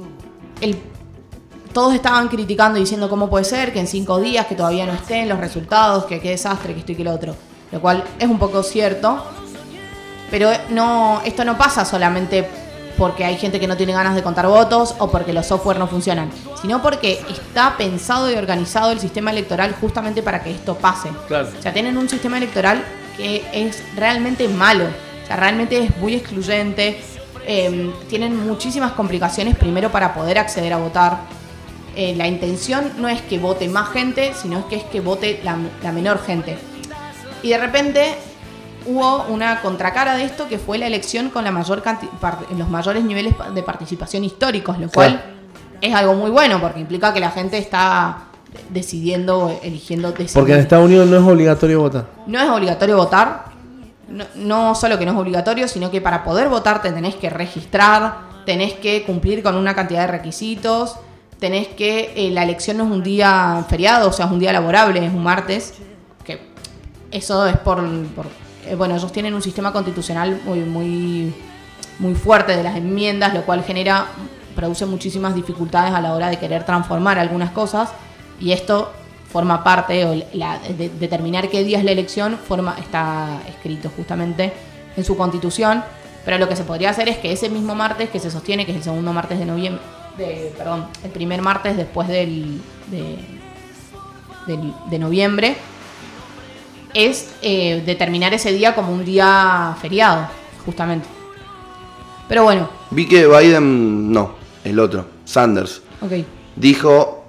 el, todos estaban criticando y diciendo cómo puede ser que en cinco días que todavía no estén los resultados, que qué desastre, que esto y que lo otro. Lo cual es un poco cierto, pero no, esto no pasa solamente porque hay gente que no tiene ganas de contar votos o porque los software no funcionan, sino porque está pensado y organizado el sistema electoral justamente para que esto pase. Claro. O sea, tienen un sistema electoral que es realmente malo. O sea, realmente es muy excluyente. Eh, tienen muchísimas complicaciones primero para poder acceder a votar. Eh, la intención no es que vote más gente, sino es que es que vote la, la menor gente. Y de repente hubo una contracara de esto que fue la elección con la mayor los mayores niveles de participación históricos, lo cual Claro. es algo muy bueno porque implica que la gente está decidiendo, eligiendo. Porque en Estados Unidos no es obligatorio votar. No es obligatorio votar. No, no solo que no es obligatorio, sino que para poder votar te tenés que registrar, tenés que cumplir con una cantidad de requisitos, tenés que. eh, la elección no es un día feriado, o sea, es un día laborable, es un martes. Que eso es por, por eh, bueno, ellos tienen un sistema constitucional muy, muy, muy fuerte de las enmiendas, lo cual genera, produce muchísimas dificultades a la hora de querer transformar algunas cosas y esto forma parte, o la, de, determinar qué día es la elección, forma, está escrito justamente en su constitución, pero lo que se podría hacer es que ese mismo martes que se sostiene, que es el segundo martes de noviembre, de, perdón, el primer martes después del, de, del- de noviembre, es eh, determinar ese día como un día feriado, justamente. Pero bueno, Vi que Biden, no, el otro, Sanders, ok. dijo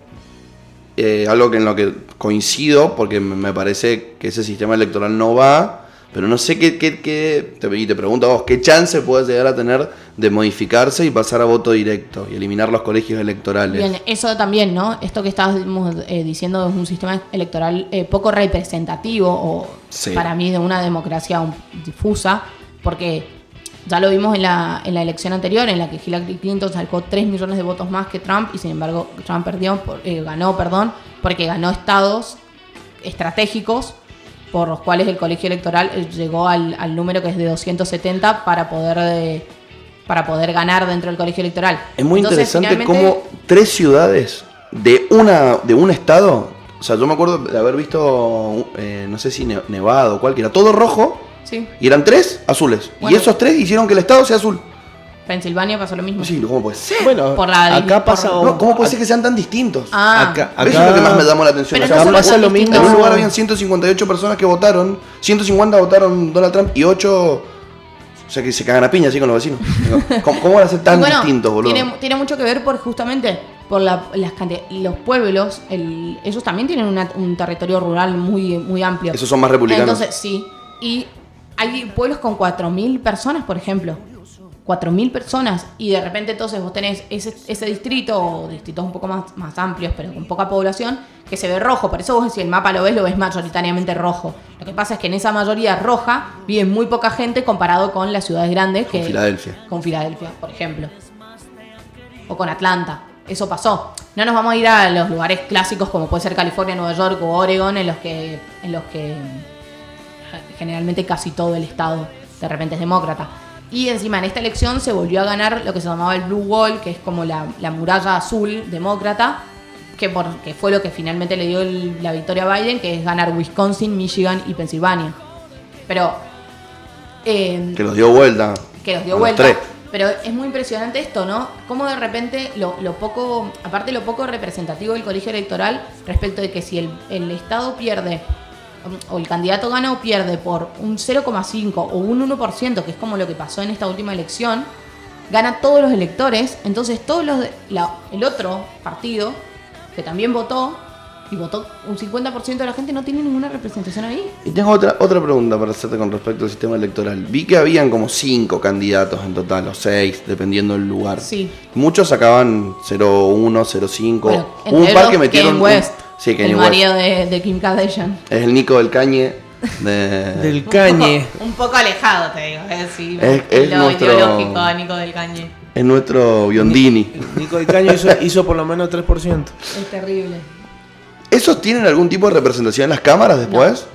eh, algo que en lo que coincido, porque me me parece que ese sistema electoral no va, pero no sé qué, qué, qué- te, y te pregunto a vos, qué chance puede llegar a tener de modificarse y pasar a voto directo y eliminar los colegios electorales. Bien, eso también, ¿no? Esto que estábamos eh, diciendo es un sistema electoral eh, poco representativo o Sí. para mí de una democracia difusa, porque ya lo vimos en la, en la elección anterior en la que Hillary Clinton sacó 3 millones de votos más que Trump y sin embargo Trump perdió, por- eh, ganó, perdón, porque ganó estados estratégicos por los cuales el colegio electoral eh, llegó al, al número que es de 270 para poder eh, para poder ganar dentro del colegio electoral. Es muy Entonces, interesante finalmente- cómo tres ciudades de una de un estado, o sea, yo me acuerdo de haber visto, eh, no sé si ne- Nevada o cualquiera, todo rojo Sí, y eran tres azules. Bueno. y esos tres hicieron que el estado sea azul. Pensilvania pasó lo mismo. Sí, ¿cómo puede ser? Bueno, Por la- acá por- pasa No, ¿Cómo puede ser que sean tan distintos? Ah, acá, Eso es lo que más me llamó la atención. Pero O sea, no acá pasa lo mismo. En un lugar habían 158 personas que votaron, 150 votaron Donald Trump y 8... O sea que se cagan a piña así con los vecinos. ¿Cómo, cómo van a ser tan bueno, distintos, boludo? Tiene, tiene mucho que ver por justamente por la- las los pueblos, el- ellos también tienen una- un territorio rural muy, muy amplio. Esos son más republicanos. Entonces, sí. Y hay pueblos con 4.000 personas, por ejemplo. 4.000 personas. Y de repente entonces vos tenés ese, ese distrito, o distritos un poco más, más amplios, pero con poca población, que se ve rojo. Por eso vos si el mapa lo ves, lo ves mayoritariamente rojo. Lo que pasa es que en esa mayoría roja vive muy poca gente comparado con las ciudades grandes. Con Filadelfia. Con Filadelfia, por ejemplo. O con Atlanta. Eso pasó. No nos vamos a ir a los lugares clásicos como puede ser California, Nueva York o Oregon, en los que, en los que generalmente casi todo el estado de repente es demócrata. Y encima en esta elección se volvió a ganar lo que se llamaba el Blue Wall, que es como la, la muralla azul demócrata, que, por, que fue lo que finalmente le dio el- la victoria a Biden, que es ganar Wisconsin, Michigan y Pensilvania. Pero... eh, Que los dio vuelta. que los dio a los vuelta. tres. Pero es muy impresionante esto, ¿no? Cómo de repente lo, lo poco, aparte lo poco representativo del colegio electoral respecto de que si el, el Estado pierde, o el candidato gana o pierde por un 0,5 o un 1%, que es como lo que pasó en esta última elección, gana todos los electores, entonces todos los de- la- el otro partido que también votó y votó un 50% de la gente no tiene ninguna representación ahí. Y tengo otra, otra pregunta para hacerte con respecto al sistema electoral. Vi que habían como cinco candidatos en total, o seis, dependiendo del lugar. Sí. Muchos sacaban 0,1, 0,5. Bueno, Hubo un par que metieron. West, sí, Kanye el West. marido de, de Kim Kardashian. Es el Nico del Cañe. De... Del cañe. Un poco, un poco alejado, te digo. Es, sí, Es- es lo nuestro- ideológico de Nico del Cañe. Es nuestro Biondini. Nico del hizo, hizo por lo menos 3%. Es terrible. ¿Esos tienen algún tipo de representación en las cámaras después?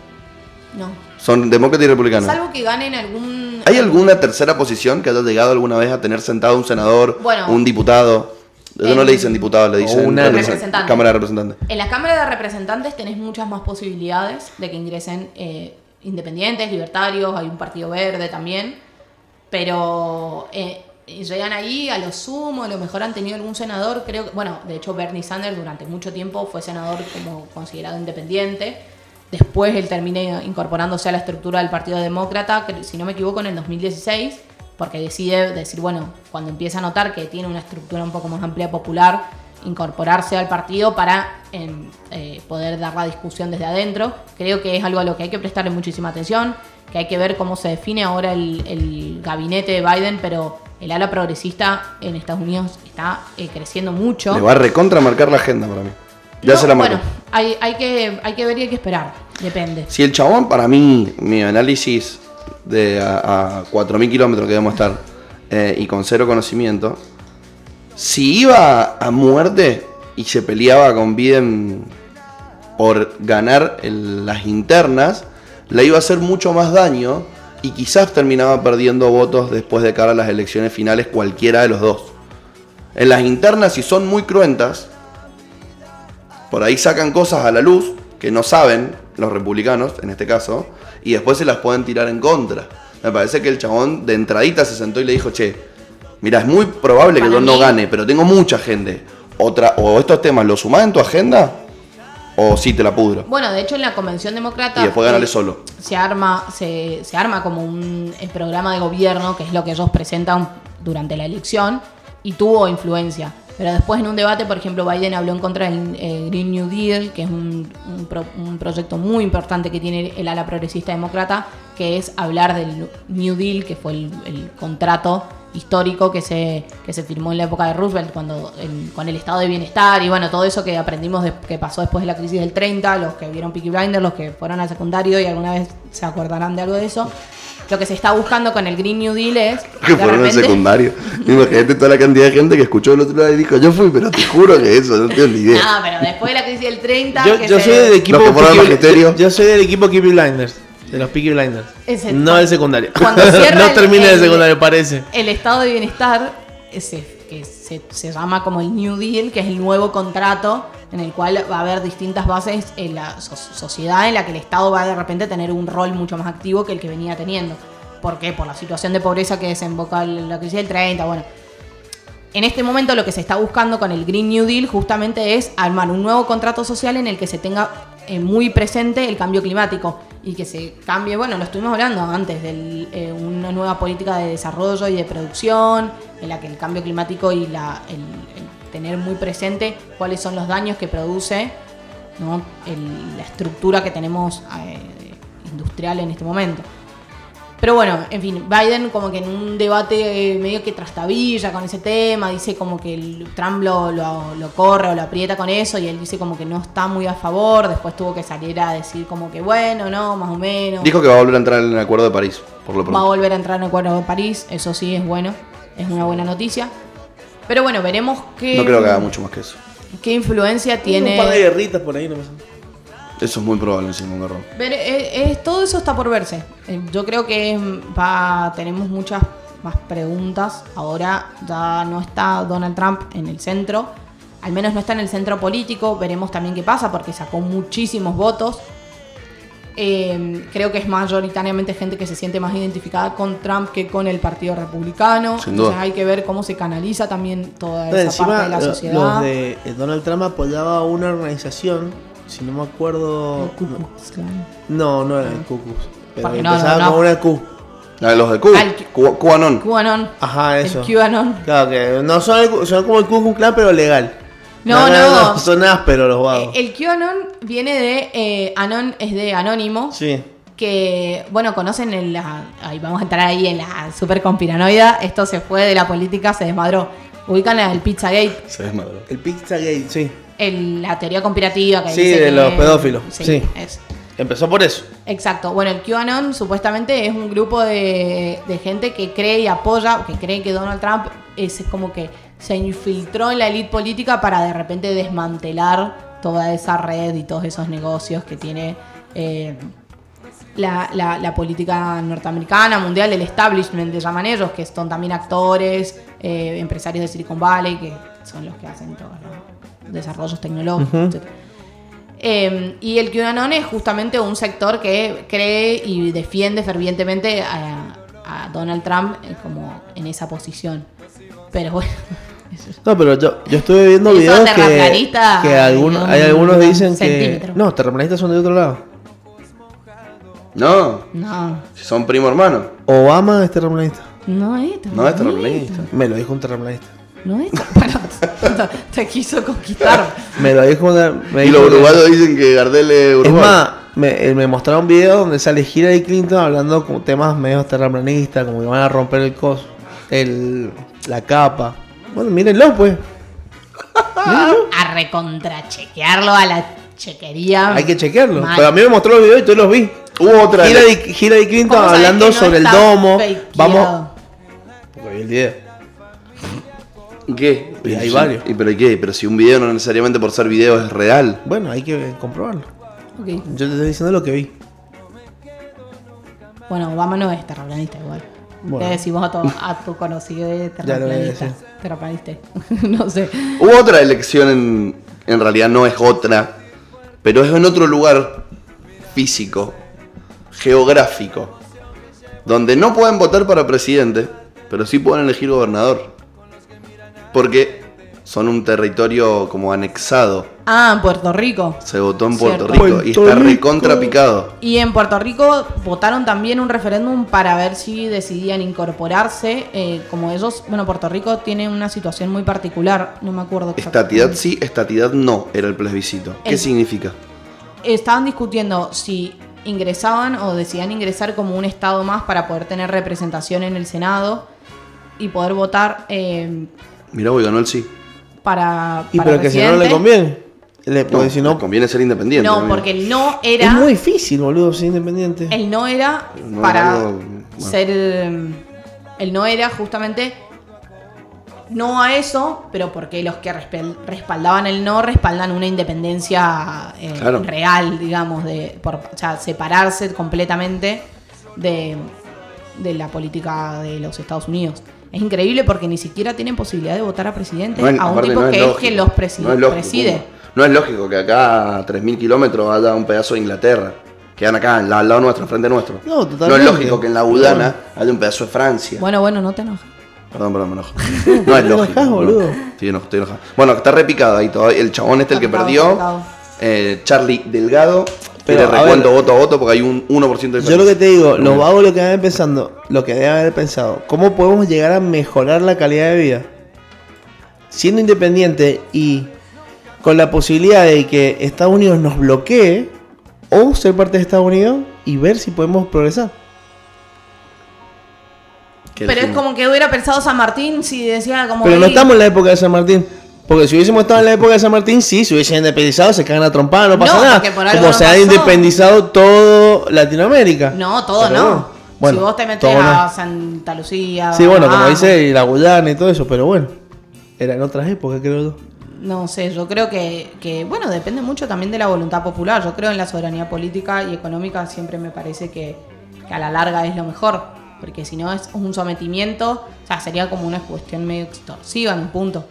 No. Son demócratas y republicanos. Salvo que ganen algún. ¿Hay alguna tercera posición que haya llegado alguna vez a tener sentado un senador, Bueno. un diputado? Ellos no En- le dicen diputado, le dicen una represent- representante. Cámara de Representantes. En la Cámara de Representantes tenés muchas más posibilidades de que ingresen eh, independientes, libertarios, hay un partido verde también. Pero eh, llegan ahí a lo sumo, a lo mejor han tenido algún senador, creo que, bueno, de hecho Bernie Sanders durante mucho tiempo fue senador como considerado independiente. Después él termina incorporándose a la estructura del Partido Demócrata, que, si no me equivoco, en el 2016, porque decide decir, bueno, cuando empieza a notar que tiene una estructura un poco más amplia popular, incorporarse al partido para em, eh, poder dar la discusión desde adentro. Creo que es algo a lo que hay que prestarle muchísima atención, que hay que ver cómo se define ahora el, el gabinete de Biden, pero el ala progresista en Estados Unidos está eh, creciendo mucho. Le va a recontra marcar la agenda para mí. Ya No, se la marcó. Bueno, hay, hay, que, hay que ver y hay que esperar, depende. Si el chabón, para mí, mi análisis de a, a 4.000 kilómetros que debemos estar eh, y con cero conocimiento, si iba a muerte y se peleaba con Biden por ganar el- las internas, le iba a hacer mucho más daño y quizás terminaba perdiendo votos después de cara a las elecciones finales cualquiera de los dos. En las internas, si son muy cruentas, por ahí sacan cosas a la luz que no saben los republicanos, en este caso, y después se las pueden tirar en contra. Me parece que el chabón de entradita se sentó y le dijo, che, mira, es muy probable que yo no gane, pero tengo mucha gente. Otra, o estos temas los sumás en tu agenda, o sí te la pudro. Bueno, de hecho en la convención demócrata Y después ganarle eh, solo. se arma, se, se arma como un el programa de gobierno, que es lo que ellos presentan durante la elección, y tuvo influencia. Pero después en un debate, por ejemplo, Biden habló en contra del eh, Green New Deal, que es un, un pro- un proyecto muy importante que tiene el ala progresista demócrata, que es hablar del New Deal, que fue el, contrato histórico que se, que se firmó en la época de Roosevelt cuando con el estado de bienestar y bueno, todo eso que aprendimos de- que pasó después de la crisis del 30, los que vieron Peaky Blinders, los que fueron al secundario y alguna vez se acordarán de algo de eso. Lo que se está buscando con el Green New Deal es Que de fueron repente- secundario. Imagínate toda la cantidad de gente que escuchó el otro lado y dijo, yo fui, pero te juro que eso, no tengo ni idea. No, pero después de la crisis del 30, Yo, que yo se- soy del equipo Peaky- magisterio. yo, yo soy del equipo Peaky Blinders, de los Peaky Blinders. Ese- no del secundario. Cuando cierra no termina el, el- secundario, parece. el estado de bienestar ese, que se, llama como el New Deal, que es el nuevo contrato en el cual va a haber distintas bases en la so- sociedad en la que el Estado va de repente a tener un rol mucho más activo que el que venía teniendo. ¿Por qué? Por la situación de pobreza que desemboca la crisis del 30, bueno. En este momento lo que se está buscando con el Green New Deal justamente es armar un nuevo contrato social en el que se tenga eh, muy presente el cambio climático y que se cambie, bueno, lo estuvimos hablando antes, de una nueva política de desarrollo y de producción, en la que el cambio climático y la, el tener muy presente cuáles son los daños que produce ¿no? el- la estructura que tenemos eh, industrial en este momento. Pero bueno, en fin, Biden como que en un debate eh, medio que trastabilla con ese tema, dice como que el Trump lo, lo- lo corre o lo aprieta con eso y él dice como que no está muy a favor, después tuvo que salir a decir como que bueno, no, más o menos. Dijo que va a volver a entrar en el acuerdo de París, por lo Va a pronto. volver a entrar en el acuerdo de París, eso sí es bueno, es una buena noticia. Pero bueno, veremos qué, No creo que haga mucho más que eso. qué influencia tiene... Un par de guerritas por ahí, no pasa. Eso es muy probable encima un garrón. Ver, eh, eh, todo eso está por verse. Eh, yo creo que va, tenemos muchas más preguntas. Ahora ya no está Donald Trump en el centro. Al menos no está en el centro político. Veremos también qué pasa porque sacó muchísimos votos. Eh, creo que es mayoritariamente gente que se siente más identificada con Trump que con el Partido Republicano. Sin duda. Entonces hay que ver cómo se canaliza también toda Pero esa parte de la sociedad. los de Donald Trump apoyaba a una organización, si no me acuerdo. El. No, no era el Ku Klux. Pero no, empezaba no, no. con una Q. Ah, los de Q, Ah, el Q- Cu- QAnon. QAnon. Ajá, eso. El QAnon. Claro que no son, el- son como el Ku Klux Klan, pero legal. No, no. Son ásperos los vagos. Eh, El QAnon viene de. eh, Anon es de Anónimo. Sí. Que, bueno, conocen en la. Ahí vamos a entrar ahí en la super conspiranoida. Esto se fue de la política, se desmadró. Ubican el Pizzagate, Se desmadró. El Pizzagate, sí. El- la teoría conspirativa que Sí, dice de que- los pedófilos, Sí, sí. es. Empezó por eso. Exacto. Bueno, el QAnon supuestamente es un grupo de, de gente que cree y apoya, que cree que Donald Trump es como que se infiltró en la élite política para de repente desmantelar toda esa red y todos esos negocios que tiene eh, la, la- la política norteamericana, mundial, el establishment, le llaman ellos, que son también actores, eh, empresarios de Silicon Valley, que son los que hacen todos los desarrollos tecnológicos, etc. Eh, y el QAnon es justamente un sector que cree y defiende fervientemente a, a Donald Trump eh, como en esa posición. Pero bueno, eso es- No, pero yo, yo estuve viendo videos que, que algunos, hay un algunos dicen que... No, terraplanistas son de otro lado. No, no, son primo hermano. Obama es terraplanista. no es No es terraplanista. Me lo dijo un terraplanista. No es bueno, te, te quiso conquistar. Me lo dijo una... me Y dijo los una- uruguayos dicen que Gardel es Es uruguayo. más, me, eh, me mostraron un video donde sale Hillary Clinton hablando con temas medio terraplanistas, como que van a romper el coso, el, la capa. Bueno, mírenlo pues. A recontrachequearlo a la chequería. Hay que chequearlo. Mal. Pero a mí me mostró los videos y todos los vi. Hubo otra. Hillary, Hillary Clinton ¿Cómo sabes hablando no sobre el domo. fakeado? Vamos. Porque vi el video. ¿Qué? Y hay Sí, varios. ¿Y pero qué? Pero si un video no necesariamente por ser video es real. Bueno, hay que comprobarlo. Yo te estoy diciendo lo que vi. Bueno, Obama no es terraplanista igual. Bueno. Le decimos a tu, a tu conocido de terraplanista. Terraplanista. no sé. Hubo otra elección, en, en realidad no es otra, pero es en otro lugar físico, geográfico, donde no pueden votar para presidente, pero sí pueden elegir gobernador. Porque son un territorio como anexado. Ah, en Puerto Rico. Se votó en Puerto Cierto. Rico y está recontrapicado. Y en Puerto Rico votaron también un referéndum para ver si decidían incorporarse. eh, como ellos, bueno, Puerto Rico tiene una situación muy particular, no me acuerdo Estatidad sí, estatidad no, era el plebiscito. ¿Qué El- significa? Estaban discutiendo si ingresaban o decidían ingresar como un estado más para poder tener representación en el Senado y poder votar eh, Mirá, hoy ganó el sí. para, Y para pero que si no, no le conviene. Le- porque No, si no, le conviene ser independiente. No, amigo. porque el no es era muy difícil, boludo, ser independiente. El no era No para era algo- bueno. ser. El no era justamente. No a eso, pero porque los que respaldaban el no respaldan una independencia eh, Claro. real, digamos, de por, o sea, separarse completamente de, de la política de los Estados Unidos. Es increíble porque ni siquiera tienen posibilidad de votar a presidente No es- a un aparte tipo no es que es que los preside. No es lógico, preside. No es lógico que acá a 3.000 kilómetros haya un pedazo de Inglaterra. Quedan acá, al lado nuestro, frente nuestro. No, No totalmente. es lógico que en la Gudana haya un pedazo de Francia. Bueno, bueno, no te enojes. Perdón, perdón, me enojo. No es te lógico. enojás, boludo. Sí, no, estoy enojado. Bueno, está repicado ahí todavía. El chabón este, el que perdió. eh, Charlie Delgado. Pero, a recuento ver. voto a voto porque hay un 1% de Yo lo que te digo, los vagos lo que deben pensando, lo que deben haber pensado, ¿cómo podemos llegar a mejorar la calidad de vida? Siendo independiente y con la posibilidad de que Estados Unidos nos bloquee o ser parte de Estados Unidos y ver si podemos progresar. Pero es como que hubiera pensado San Martín si decía como. Pero no "Ey, estamos en la época de San Martín. Porque si hubiésemos estado en la época de San Martín, sí, se hubiesen independizado, se cagan a trompada, no pasa No, nada. Como no se ha independizado todo Latinoamérica. No, todo Pero no. bueno, si vos te metes no. a Santa Lucía. Sí, bueno, como dice, y la Guyana y todo eso, pero bueno. Era en otras épocas, creo yo. No sé, yo creo que, que, bueno, depende mucho también de la voluntad popular. Yo creo en la soberanía política y económica, siempre me parece que, que a la larga es lo mejor. Porque si no es un sometimiento, o sea, sería como una cuestión medio extorsiva en un punto.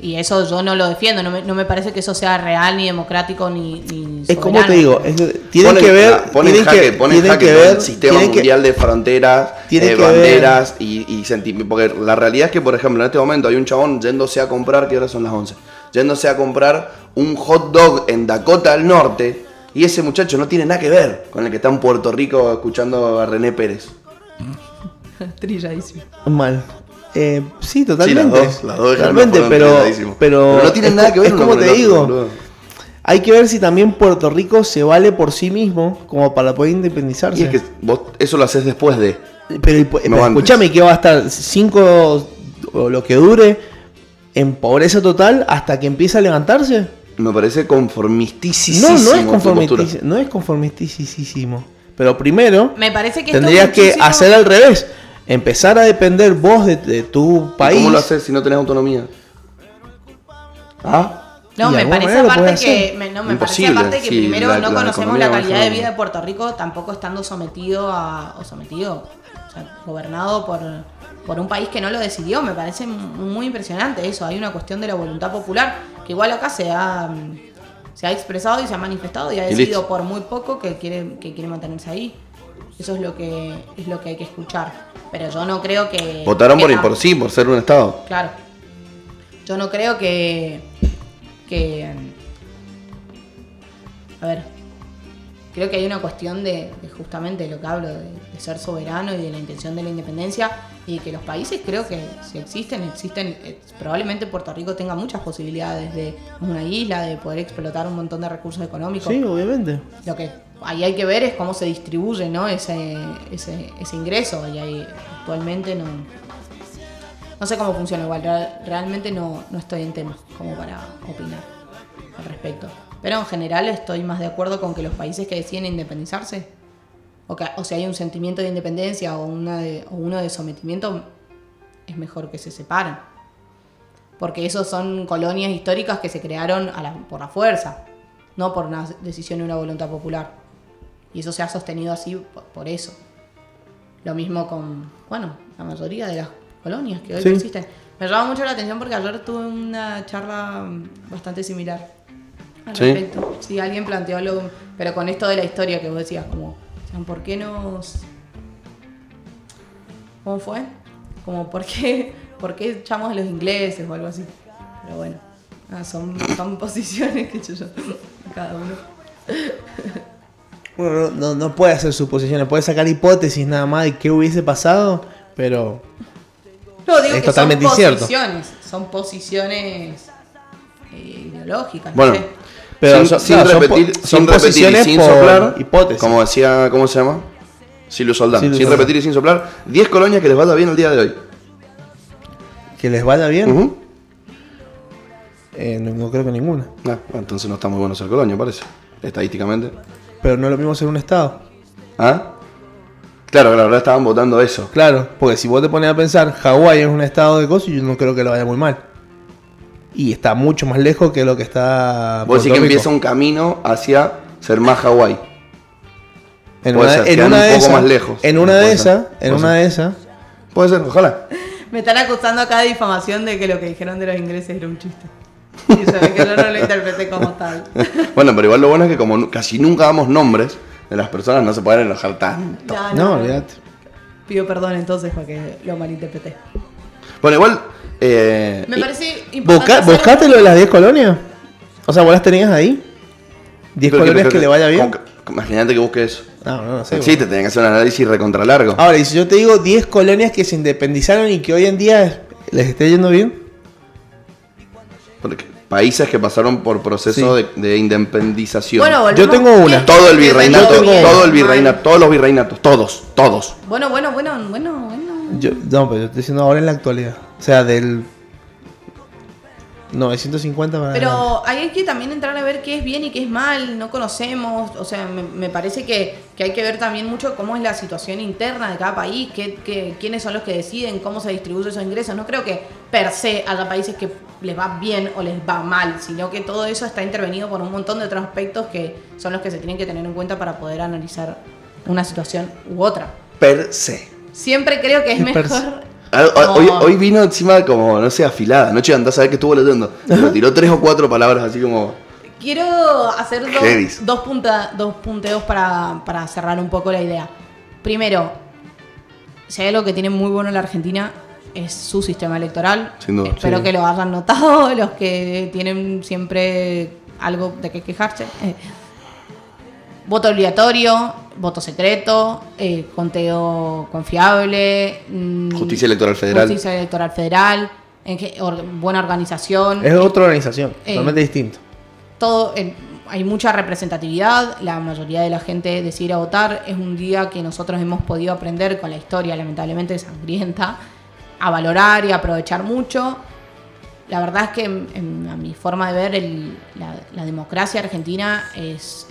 Y eso yo no lo defiendo, no me, no me parece que eso sea real, ni democrático, ni, ni Es como te digo, es que tienen Ponen- que ver, ponen tienen jaque, que, ponen tienen jaque que todo ver, el sistema que- mundial de fronteras, eh, ver- banderas y, y sentimientos. Porque la realidad es que, por ejemplo, en este momento hay un chabón yéndose a comprar, que ahora son las 11, yéndose a comprar un hot dog en Dakota del Norte y ese muchacho no tiene nada que ver con el que está en Puerto Rico escuchando a René Pérez. Trilladísimo. mal. Eh, sí, totalmente. Sí, las dos, las dos Totalmente, pero, pero, Pero no tienen es nada que ver Es como te digo, boludo. hay que ver si también Puerto Rico se vale por sí mismo como para poder independizarse. Y es que vos eso lo haces después de. Pero, el- pero No antes. escúchame que va a estar cinco o lo que dure en pobreza total hasta que empiece a levantarse. Me parece conformistísimo. No, no es conformistis, no es conformistísimo. Pero primero Me parece que tendrías que muchísimo- hacer al revés. Empezar a depender vos de, de tu ¿Y país. ¿Cómo lo haces si no tenés autonomía? ¿Ah? No, me parece aparte que, me, no, me Imposible, parece aparte que sí, primero la- no la conocemos la calidad de vida de Puerto Rico, tampoco estando sometido a, o sometido, o sea, gobernado por, por un país que no lo decidió. Me parece muy impresionante eso. Hay una cuestión de la voluntad popular que igual acá se ha, se ha expresado y se ha manifestado y ha decidido por muy poco que quiere, que quiere mantenerse ahí. Eso es lo que es lo que hay que escuchar. Pero yo no creo que Votaron que por, por sí, por ser un Estado. Claro. Yo no creo que. que. A ver. Creo que hay una cuestión de, de justamente de lo que hablo, de, de ser soberano y de la intención de la independencia. Y que los países creo que si existen, existen. eh, probablemente Puerto Rico tenga muchas posibilidades de una isla, de poder explotar un montón de recursos económicos. Sí, obviamente. Lo que ahí hay que ver es cómo se distribuye ¿no? ese, ese, ese ingreso. Y ahí actualmente no, no sé cómo funciona igual. real- realmente no, no estoy en tema como para opinar al respecto. Pero en general estoy más de acuerdo con que los países que deciden independizarse, o, que, o si hay un sentimiento de independencia o, una de- o uno de sometimiento, es mejor que se separen. Porque esos son colonias históricas que se crearon a la- por la fuerza, no por una decisión y una voluntad popular. Y eso se ha sostenido así por, por eso. Lo mismo con, bueno, la mayoría de las colonias que hoy Sí. existen. Me llama mucho la atención porque ayer tuve una charla bastante similar al ¿Sí? respecto. Sí, alguien planteó algo, pero con esto de la historia que vos decías, como, ¿por qué nos... ¿Cómo fue? Como, ¿por qué, ¿por qué echamos a los ingleses o algo así? Pero bueno, ah, son, son posiciones que yo, cada uno. Uno no, no, no puede hacer suposiciones, puede sacar hipótesis nada más de qué hubiese pasado, pero No, digo Es que totalmente son incierto. posiciones, son posiciones eh, ideológicas. no Bueno, sé. Pero sin, son- sin claro, son repetir, po- sin son repetir y posiciones sin soplar, hipótesis. como decía, ¿cómo se llama? Silvio Soldán. Silvio sin Soldán. repetir y sin soplar, 10 colonias que les vaya bien el día de hoy. que les vaya bien, Ujú. eh, no, no creo que ninguna. Ah, bueno, entonces no está muy bueno ser colonia, parece. Estadísticamente. Pero no es lo mismo ser un estado. ¿Ah? Claro, claro, ahora estaban votando eso. Claro, porque si vos te pones a pensar, Hawái es un estado de cosas y yo no creo que lo vaya muy mal. Y está mucho más lejos que lo que está. Vos decís Puerto que Rico. empieza un camino hacia ser más Hawái. en puede una, ser, en una un de poco esas, más lejos. En una Puede de ser, esas, en una ser. de esas, Puede ser, ojalá. Me están acusando acá de difamación de que lo que dijeron de los ingleses era un chiste. Y saben que yo no lo interpreté como tal. Bueno, pero igual lo bueno es que como casi nunca damos nombres de las personas, no se pueden enojar tanto. No, no, no, olvídate. Pido perdón entonces porque lo malinterpreté. Bueno, igual... eh, Me parece importante. Busca, hacer ¿Buscaste un- lo de las 10 colonias? O sea, vos las tenías ahí. 10 pero colonias pero que le vaya bien. que- Imagínate que busques eso. No, no, no sé. No existe, tenía que hacer un análisis recontra largo. Ahora, y si yo te digo 10 colonias que se independizaron y que hoy en día les esté yendo bien. Porque países que pasaron por proceso Sí. de, de independización. Bueno, volvemos- Yo tengo una. Todo el virreinato, todo el virreinato, todos los virreinatos, todos, todos. Bueno, bueno, bueno, bueno, bueno. Yo, no, pero yo estoy diciendo ahora en la actualidad. O sea, del 950 para. Pero hay que también entrar a ver qué es bien y qué es mal, no conocemos, o sea, me, me parece que, que hay que ver también mucho cómo es la situación interna de cada país, qué, qué- quiénes son los que deciden, cómo se distribuyen esos ingresos. No creo que per se haya países que les va bien o les va mal, sino que todo eso está intervenido por un montón de otros aspectos que son los que se tienen que tener en cuenta para poder analizar una situación u otra. Per se. Siempre creo que es mejor... Hoy, hoy vino encima como, no sé, afilada. Anoche andás a ver que estuvo leyendo. Pero tiró tres o cuatro palabras así como. Quiero hacer dos, dos, punta- dos punteos para, para cerrar un poco la idea. Primero, si hay algo que tiene muy bueno la Argentina es su sistema electoral. Sin duda, Espero sí. que lo hayan notado los que tienen siempre algo de que quejarse. Voto obligatorio, voto secreto, eh, conteo confiable, mm, Justicia Electoral Federal. Justicia electoral federal, en que- or- buena organización. Es otra organización, Eh, totalmente distinto. todo hay mucha representatividad, la mayoría de la gente decide ir a votar, es un día que nosotros hemos podido aprender con la historia lamentablemente sangrienta, a valorar y aprovechar mucho. La verdad es que en- en- a mi forma de ver el- la, la democracia argentina es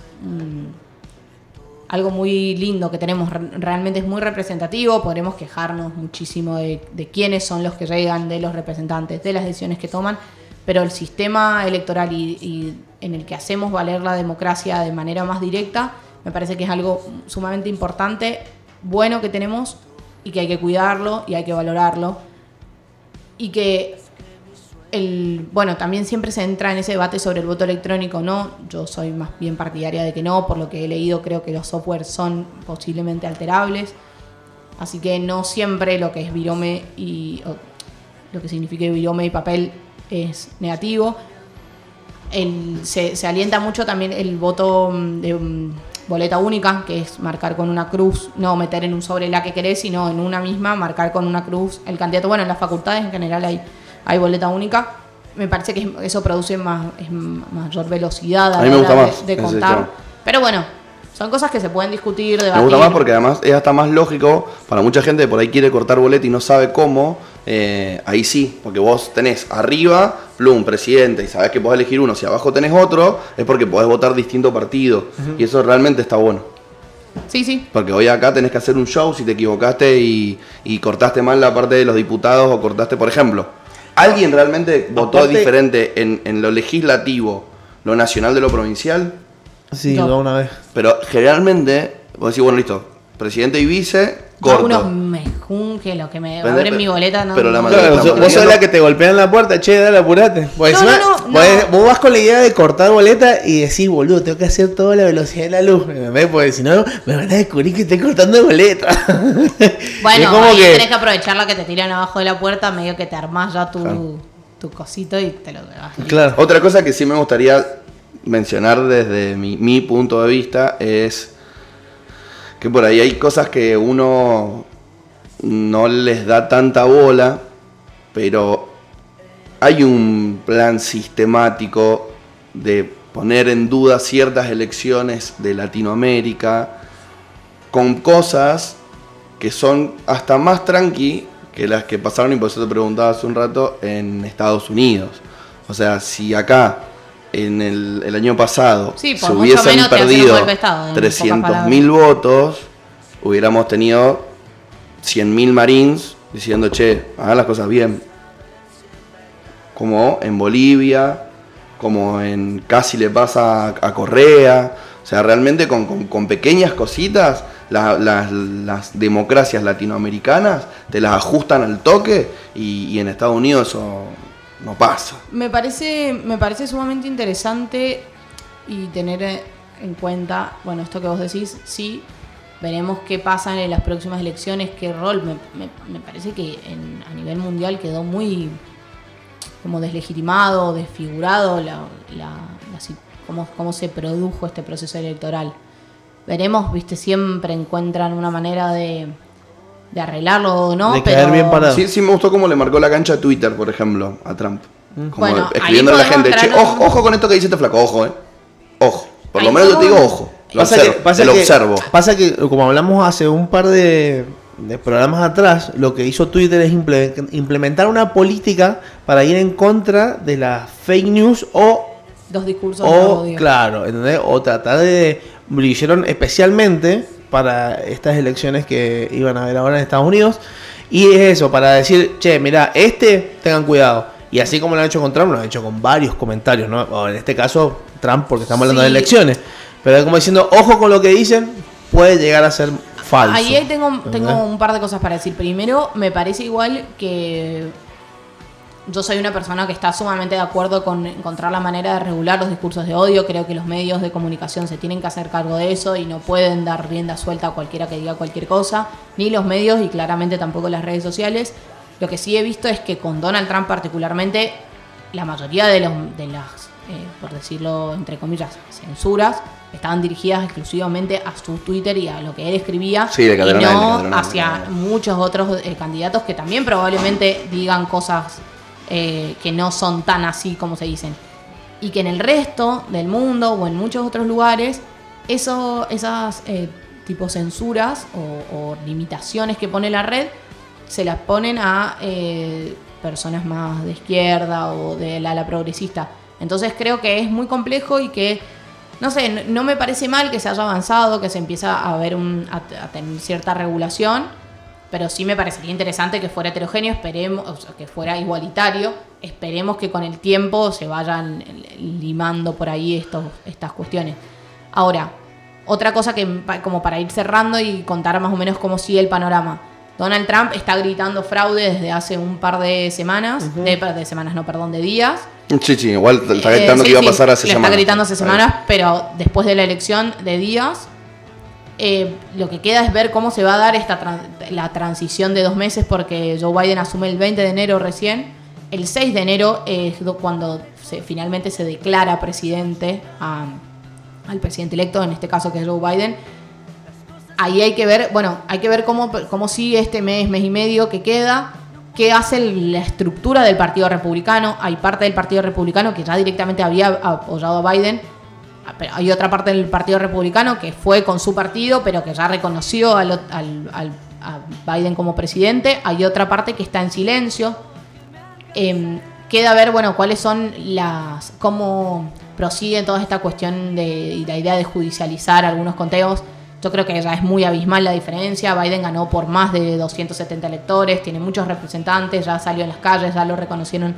algo muy lindo que tenemos, re- realmente es muy representativo, podremos quejarnos muchísimo de, quiénes son los que llegan, de los representantes, de las decisiones que toman, pero el sistema electoral y en el que hacemos valer la democracia de manera más directa, me parece que es algo sumamente importante, bueno que tenemos y que hay que cuidarlo y hay que valorarlo. Y que el, bueno, también siempre se entra en ese debate sobre el voto electrónico, ¿no? Yo soy más bien partidaria de que no, por lo que he leído creo que los softwares son posiblemente alterables, así que no siempre lo que es virome y o lo que signifique virome y papel es negativo. El- se, se alienta mucho también el voto mm, de mm, boleta única, que es marcar con una cruz, no meter en un sobre la que querés, sino en una misma, marcar con una cruz el candidato. Bueno, en las facultades en general hay, hay boleta única. Me parece que es- eso produce más, es mayor velocidad a, A mí me gusta más de, de ese contar. Pero bueno, son cosas que se pueden discutir, debatir. Me gusta más porque además es hasta más lógico para mucha gente que por ahí quiere cortar boleta y no sabe cómo. eh, ahí sí, porque vos tenés arriba, plum, presidente, y sabés que podés elegir uno. Si abajo tenés otro, es porque podés votar distinto partido. Y eso realmente está bueno. Sí, sí. Porque hoy acá tenés que hacer un show si te equivocaste y, y cortaste mal la parte de los diputados o cortaste, por ejemplo, ¿alguien realmente votó Aparte- diferente en, en lo legislativo, lo nacional de lo provincial? Sí, no, una vez. Pero generalmente, vos decís, bueno, listo, presidente y vice, corto. unos mejun que lo que me Pero- abren mi boleta no. pero la no- vos- vos sos la que te golpean la puerta, che, dale, apurate. Porque No, encima, no, no, vos, no. vos vas con la idea de cortar boleta y decís, boludo, tengo que hacer toda la velocidad de la luz. ¿entendés? Porque si no, me van a descubrir que estoy cortando boleta. Bueno, es como ahí que. tenés que aprovechar la que te tiran abajo de la puerta, medio que te armás ya tu, Claro. tu cosito y te lo das. Claro. Otra cosa que sí me gustaría mencionar desde mi, mi punto de vista es que por ahí hay cosas que uno no les da tanta bola, pero hay un plan sistemático de poner en duda ciertas elecciones de Latinoamérica con cosas que son hasta más tranqui que las que pasaron, y por eso te preguntaba hace un rato, en Estados Unidos. O sea, si acá en el, el año pasado Sí, se hubiesen perdido golpe de estado, en pocas 300.000 votos, hubiéramos tenido 100.000 marines diciendo, che, hagan las cosas bien. Como en Bolivia, como en casi le pasa a, Correa. O sea, realmente con, con- pequeñas cositas, la- las, las democracias latinoamericanas te las ajustan al toque y, en Estados Unidos eso no pasa. Me parece, me parece sumamente interesante y tener en cuenta, bueno, esto que vos decís, sí, veremos qué pasa en las próximas elecciones, qué rol. Me, me- me parece que en- a nivel mundial quedó muy como deslegitimado, desfigurado la, la- la cómo, cómo se produjo este proceso electoral. Veremos, viste, siempre encuentran una manera de, de arreglarlo o no, De pero caer bien parado. Sí, sí me gustó cómo le marcó la cancha a Twitter, por ejemplo, a Trump. Como Bueno, escribiéndole a la gente, che, ojo, ojo con esto que dice este flaco, ojo, eh. Ojo. Por lo menos yo te digo ojo. Lo Pasa que, observo. pasa te lo que- observo. pasa que, como hablamos hace un par de, de programas atrás, lo que hizo Twitter es imple- implementar una política para ir en contra de las fake news o dos discursos de O, odio. claro, ¿entendés? O tratar de. Lo hicieron especialmente para estas elecciones que iban a haber ahora en Estados Unidos. Y es eso, para decir, che, mira, este, tengan cuidado. Y así como lo han hecho con Trump, lo han hecho con varios comentarios, ¿no? O en este caso, Trump, porque estamos hablando de elecciones. Pero como diciendo, ojo con lo que dicen, puede llegar a ser falso. Ahí tengo, tengo un par de cosas para decir. Primero, me parece igual que yo soy una persona que está sumamente de acuerdo con encontrar la manera de regular los discursos de odio. Creo que los medios de comunicación se tienen que hacer cargo de eso y no pueden dar rienda suelta a cualquiera que diga cualquier cosa, ni los medios y claramente tampoco las redes sociales. Lo que sí he visto es que con Donald Trump particularmente, la mayoría de, los, de las, eh, por decirlo entre comillas, censuras estaban dirigidas exclusivamente a su Twitter y a lo que él escribía Sí, y no él, hacia él. muchos otros eh, candidatos que también probablemente digan cosas eh, que no son tan así como se dicen. Y que en el resto del mundo o en muchos otros lugares, eso, esas eh, tipo censuras o, o limitaciones que pone la red se las ponen a eh, personas más de izquierda o del ala progresista. Entonces creo que es muy complejo y que, no sé, no, no me parece mal que se haya avanzado, que se empieza a ver un, a, a tener cierta regulación, pero sí me parecería interesante que fuera heterogéneo, esperemos, o sea, que fuera igualitario, esperemos que con el tiempo se vayan limando por ahí estos, estas cuestiones. Ahora, otra cosa que como para ir cerrando y contar más o menos cómo sigue el panorama. Donald Trump está gritando fraude desde hace un par de semanas, de, de semanas, no, perdón, de días. Sí, sí, igual está Eh, gritando sí, que iba a pasar hace semanas. Está gritando hace semanas, pero después de la elección de días, eh, lo que queda es ver cómo se va a dar esta la transición de dos meses, porque Joe Biden asume el 20 de enero recién. El 6 de enero es do- cuando se, finalmente se declara presidente a- al presidente electo, en este caso que es Joe Biden. Ahí hay que ver, bueno, hay que ver cómo, cómo sigue este mes, mes y medio que queda, qué hace la estructura del Partido Republicano. Hay parte del Partido Republicano que ya directamente había apoyado a Biden, Ah, pero hay otra parte del Partido Republicano que fue con su partido, pero que ya reconoció al, a Biden como presidente. Hay otra parte que está en silencio. Em, queda ver, bueno, cuáles son las. cómo prosigue toda esta cuestión de la idea de judicializar algunos conteos. Yo creo que ya es muy abismal la diferencia. Biden ganó por más de 270 electores, tiene muchos representantes, ya salió en las calles, ya lo reconocieron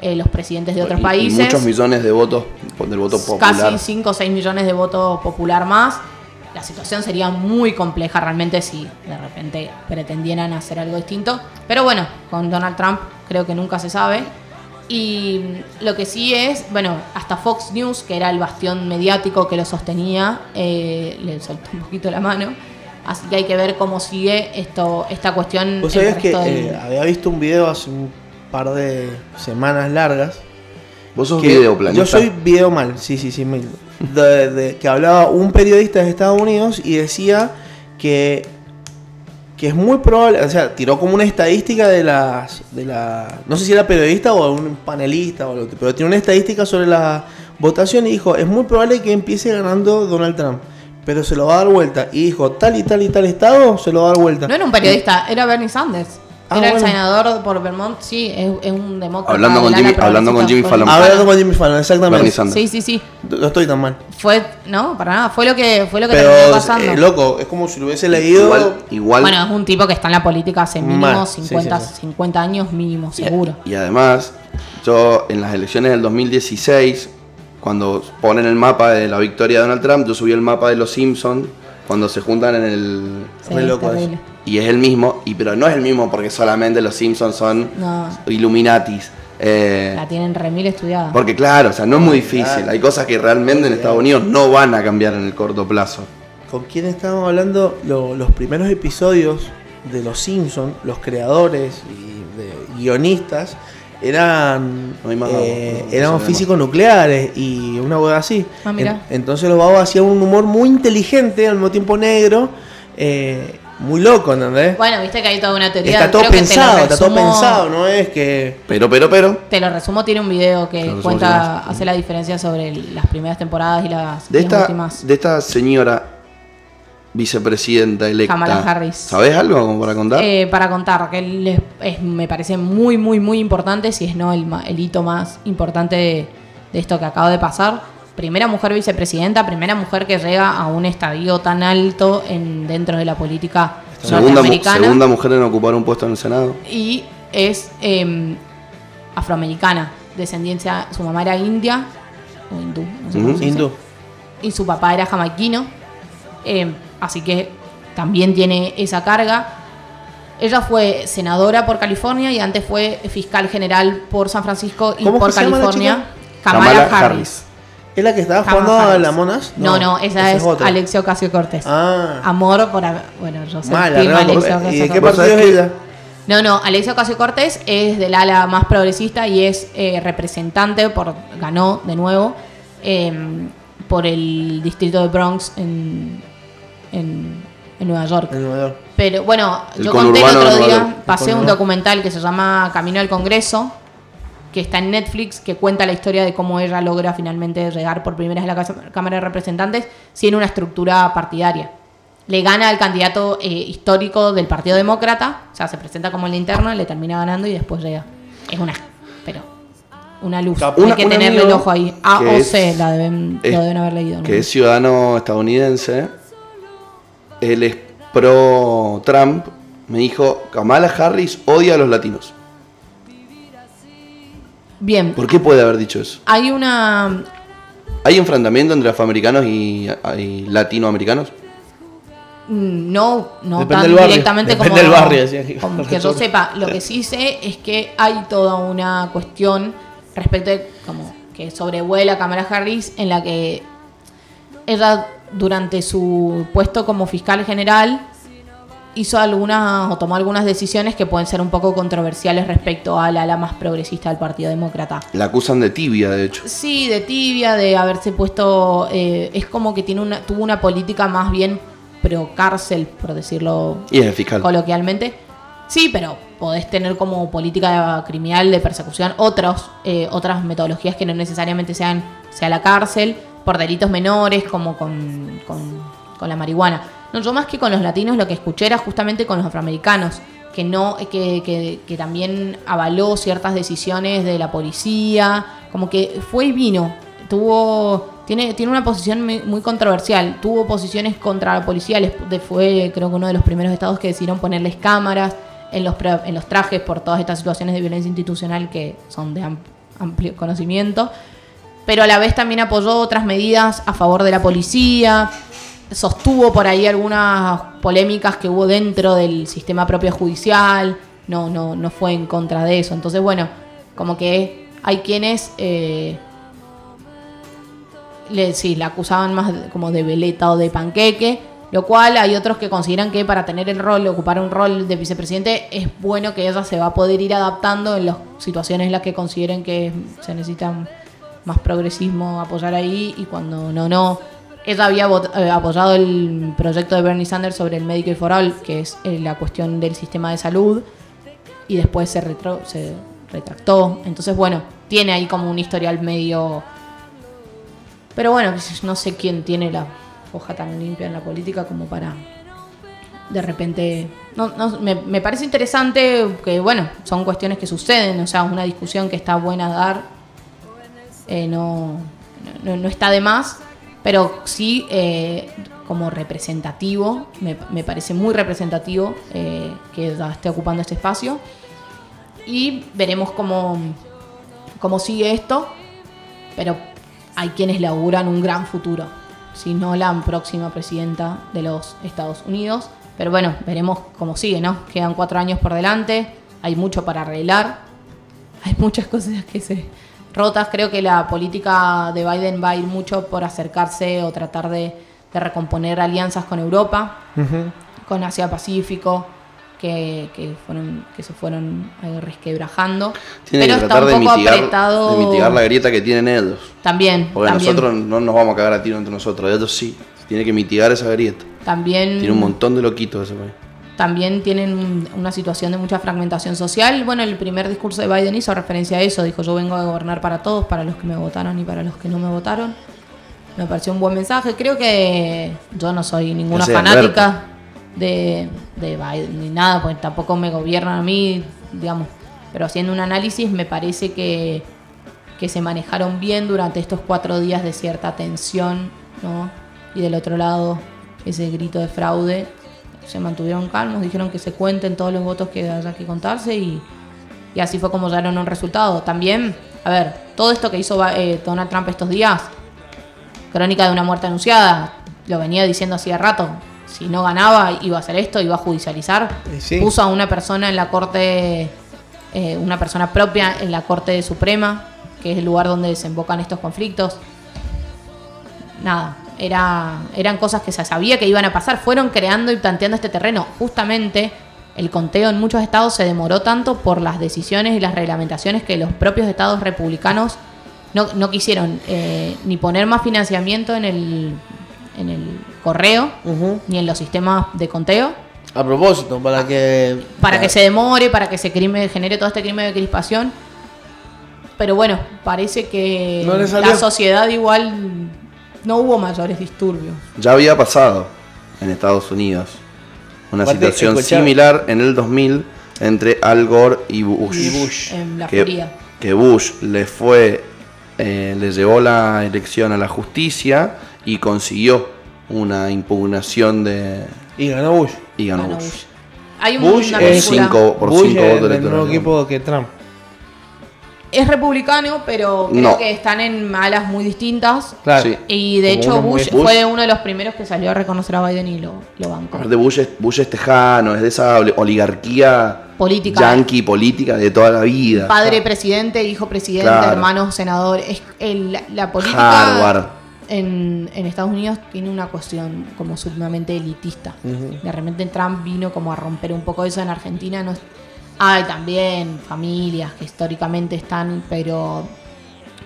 eh, los presidentes de otros Y- y países. muchos millones de votos del voto popular. Casi 5 o 6 millones de votos popular más. La situación sería muy compleja realmente si de repente pretendieran hacer algo distinto. Pero bueno, con Donald Trump creo que nunca se sabe. Y lo que sí es, bueno, hasta Fox News, que era el bastión mediático que lo sostenía, eh, le soltó un poquito la mano. Así que hay que ver cómo sigue esto, esta cuestión. Vos sabés que del- eh, había visto un video hace un par de semanas largas. Vos sos videoplanista. Yo soy video mal, sí, sí, sí. mil. De, de- que hablaba un periodista de Estados Unidos y decía que, que es muy probable, o sea, tiró como una estadística de las. de la No sé si era periodista o un panelista o lo que, pero tiene una estadística sobre la votación y dijo: es muy probable que empiece ganando Donald Trump. Pero se lo va a dar vuelta. Y dijo, tal y tal y tal estado, se lo va a dar vuelta. No era un periodista, era Bernie Sanders. Ah, era el senador por Vermont, sí, es, es un demócrata. Hablando con Jimmy- hablando con Jimmy Fallon. Hablando con Jimmy Fallon, exactamente. Sí, sí, sí. No estoy tan mal. Fue, no, para nada, fue lo que, fue lo que Pero, terminó pasando. eh, loco, es como si lo hubiese leído. Igual, igual Bueno, es un tipo que está en la política hace mínimo Mal, sí, 50, sí, sí. 50 años mínimo, seguro. Y además, yo en las elecciones del 2016, cuando ponen el mapa de la victoria de Donald Trump, yo subí el mapa de los Simpsons cuando se juntan en el... Sí, loco terrible. Y es el mismo, y pero no es el mismo porque solamente los Simpsons son No, Illuminatis. Eh, la tienen remil estudiada. porque claro, o sea, no es muy difícil. Claro. Hay cosas que realmente en Estados Unidos no van a cambiar en el corto plazo. ¿Con quién estábamos hablando? Lo- los primeros episodios de Los Simpsons, los creadores y de guionistas, eran, No más eh, agua, no, no eran sabemos. físicos nucleares y una hueá así. Ah. En- entonces los babos hacían un humor muy inteligente, al mismo tiempo negro, eh, muy loco, ¿entendés? Bueno, viste que hay toda una teoría. está todo creo que te lo pensado, está todo pensado, no es que... Pero, pero, pero, Te lo resumo, tiene un video que resumo, cuenta, sí. hace la diferencia sobre las primeras temporadas y las, de esta, últimas. de esta señora vicepresidenta electa, Kamala Harris. ¿sabés algo como para contar? Eh, para contar, que él es- es- me parece muy, muy, muy importante, si es no el, ma- el hito más importante de, de esto que acaba de pasar. Primera mujer vicepresidenta, primera mujer que llega a un estadio tan alto en, dentro de la política segunda, mu- norteamericana. segunda mujer en ocupar un puesto en el Senado. y es eh, afroamericana, descendencia, su mamá era india o hindú, no sé. Hindú. y su papá era jamaiquino, eh, así que también tiene esa carga. Ella fue senadora por California y antes fue fiscal general por San Francisco y ¿Cómo por que se llama la California. chica? Kamala, Kamala Harris. Harris. ¿Es la que estaba Kamala jugando a Harris. la Monas? No, no, esa, es, otra. Alexia Ocasio Cortés. Ah, Amor por. Bueno, yo soy mala, team ¿no? Alexia ¿Y de qué partido es ella? No, no, Alexia Ocasio Cortés es del ala más progresista y es eh, representante, por ganó de nuevo, eh, por el distrito de Bronx en, en, en Nueva York. En Nueva York. Pero bueno, El yo conté el conurbano de otro Nueva día, York. pasé un conurbano. documental que se llama Camino al Congreso, que está en Netflix, que cuenta la historia de cómo ella logra finalmente llegar por primera vez a la Cámara de Representantes sin una estructura partidaria. Le gana al candidato eh, histórico del Partido Demócrata, o sea, se presenta como la interna, le termina ganando y después llega. Es una, pero, una luz. Hay que tenerle el ojo ahí. A que o es- C, la deben, es- lo deben haber leído. ¿no? que es ciudadano estadounidense, él es pro Trump, me dijo, Kamala Harris odia a los latinos. Bien, ¿Por qué puede haber dicho eso? hay una ¿Hay enfrentamiento entre afroamericanos y, y latinoamericanos? Mm, No, no Depende tan del barrio. directamente Depende como, del barrio, que- como que yo sepa. Lo que sí sé es que hay toda una cuestión respecto de como que sobrevuela Kamala Harris en la que ella durante su puesto como fiscal general hizo algunas o tomó algunas decisiones que pueden ser un poco controversiales respecto al ala más progresista del Partido Demócrata. La acusan de tibia, de hecho. Sí, de tibia, de haberse puesto. eh, es como que tiene una, tuvo una política más bien pro cárcel, por decirlo Y es el fiscal. coloquialmente. Sí, pero podés tener como política criminal de persecución otros, eh, otras metodologías que no necesariamente sean sea la cárcel, por delitos menores, como con, con- con la marihuana. No, yo más que con los latinos lo que escuché era justamente con los afroamericanos, que no, que, que- que también avaló ciertas decisiones de la policía, como que fue y vino. Tuvo, tiene, tiene una posición muy, controversial. Tuvo posiciones contra la policía. les- fue, creo que uno de los primeros estados que decidieron ponerles cámaras en los, en los trajes por todas estas situaciones de violencia institucional que son de am- amplio conocimiento, pero a la vez también apoyó otras medidas a favor de la policía, sostuvo por ahí algunas polémicas que hubo dentro del sistema propio judicial, no, no, no fue en contra de eso. Entonces, bueno, como que hay quienes eh, le, sí, la acusaban más como de veleta o de panqueque, lo cual hay otros que consideran que para tener el rol, ocupar un rol de vicepresidente, es bueno que ella se va a poder ir adaptando en las situaciones en las que consideren que se necesitan más progresismo apoyar ahí y cuando no, no. Ella había eh, apoyado el proyecto de Bernie Sanders sobre el Medicare for All, que es eh, la cuestión del sistema de salud, y después se, retro- se retractó. Entonces, bueno, tiene ahí como un historial medio... Pero bueno, no sé quién tiene la hoja tan limpia en la política como para de repente... No, no, me, me parece interesante que, bueno, son cuestiones que suceden, o sea, una discusión que está buena dar, eh, no, no, no está de más, pero sí eh, como representativo, me, parece muy representativo eh, que esté ocupando este espacio. Y veremos cómo, cómo sigue esto, pero hay quienes le auguran un gran futuro, si no la próxima presidenta de los Estados Unidos. Pero bueno, veremos cómo sigue, ¿no? Quedan cuatro años por delante, hay mucho para arreglar, hay muchas cosas que se rotas. Creo que la política de Biden va a ir mucho por acercarse o tratar de, de recomponer alianzas con Europa, con Asia Pacífico, que, que fueron que se fueron eh, resquebrajando. Tiene Pero que está tratar de un poco mitigar, apretado. de mitigar la grieta que tienen ellos. También, Porque también, nosotros no nos vamos a cagar a tiro entre nosotros, ellos sí. Tiene que mitigar esa grieta. también Tiene un montón de loquitos ese país. También tienen un- una situación de mucha fragmentación social. Bueno, el primer discurso de Biden hizo referencia a eso. Dijo, yo vengo a gobernar para todos, para los que me votaron y para los que no me votaron. Me pareció un buen mensaje. Creo que yo no soy ninguna fanática de, de Biden ni nada, porque tampoco me gobiernan a mí, digamos. Pero haciendo un análisis me parece que, que se manejaron bien durante estos cuatro días de cierta tensión, ¿no? Y del otro lado, ese grito de fraude se mantuvieron calmos, dijeron que se cuenten todos los votos que haya que contarse y, y así fue como llegaron a un resultado. También, a ver, todo esto que hizo eh, Donald Trump estos días, crónica de una muerte anunciada, lo venía diciendo hacía rato. Si no ganaba, iba a hacer esto, iba a judicializar. Y sí. Puso a una persona en la corte, eh, una persona propia en la Corte Suprema, que es el lugar donde desembocan estos conflictos nada, era, eran cosas que se sabía que iban a pasar. Fueron creando y planteando este terreno. Justamente el conteo en muchos estados se demoró tanto por las decisiones y las reglamentaciones que los propios estados republicanos no, no quisieron eh, ni poner más financiamiento en el, en el correo ni en los sistemas de conteo A propósito, para que. para que se demore, para que se crime, genere todo este crimen de crispación. Pero bueno, parece que No la sociedad igual no hubo mayores disturbios. Ya había pasado en Estados Unidos una Aparte, situación similar en el 2000 entre Al Gore y Bush. Y Bush. En la que, Bush le fue, eh, le llevó la elección a la justicia y consiguió una impugnación de Y ganó Bush. y ganó, Ganó Bush. Bush. Hay un- Bush una es película- cinco- por Bush cinco es votos del mismo electorales. equipo que Trump. Es republicano, pero creo No. que están en alas muy distintas. Claro. Sí. Y de Como hecho Bush, Bush- fue uno de los primeros que salió a reconocer a Biden y lo, lo bancó. Aparte Bush es, Bush es tejano, es de esa oli- oligarquía Política. yanqui política de toda la vida. Padre presidente, hijo presidente, Claro. hermano senador. Es el- la, política Harvard. en, en Estados Unidos tiene una cuestión como sumamente elitista. De repente Trump vino como a romper un poco eso en Argentina. No es- hay también familias que históricamente están, pero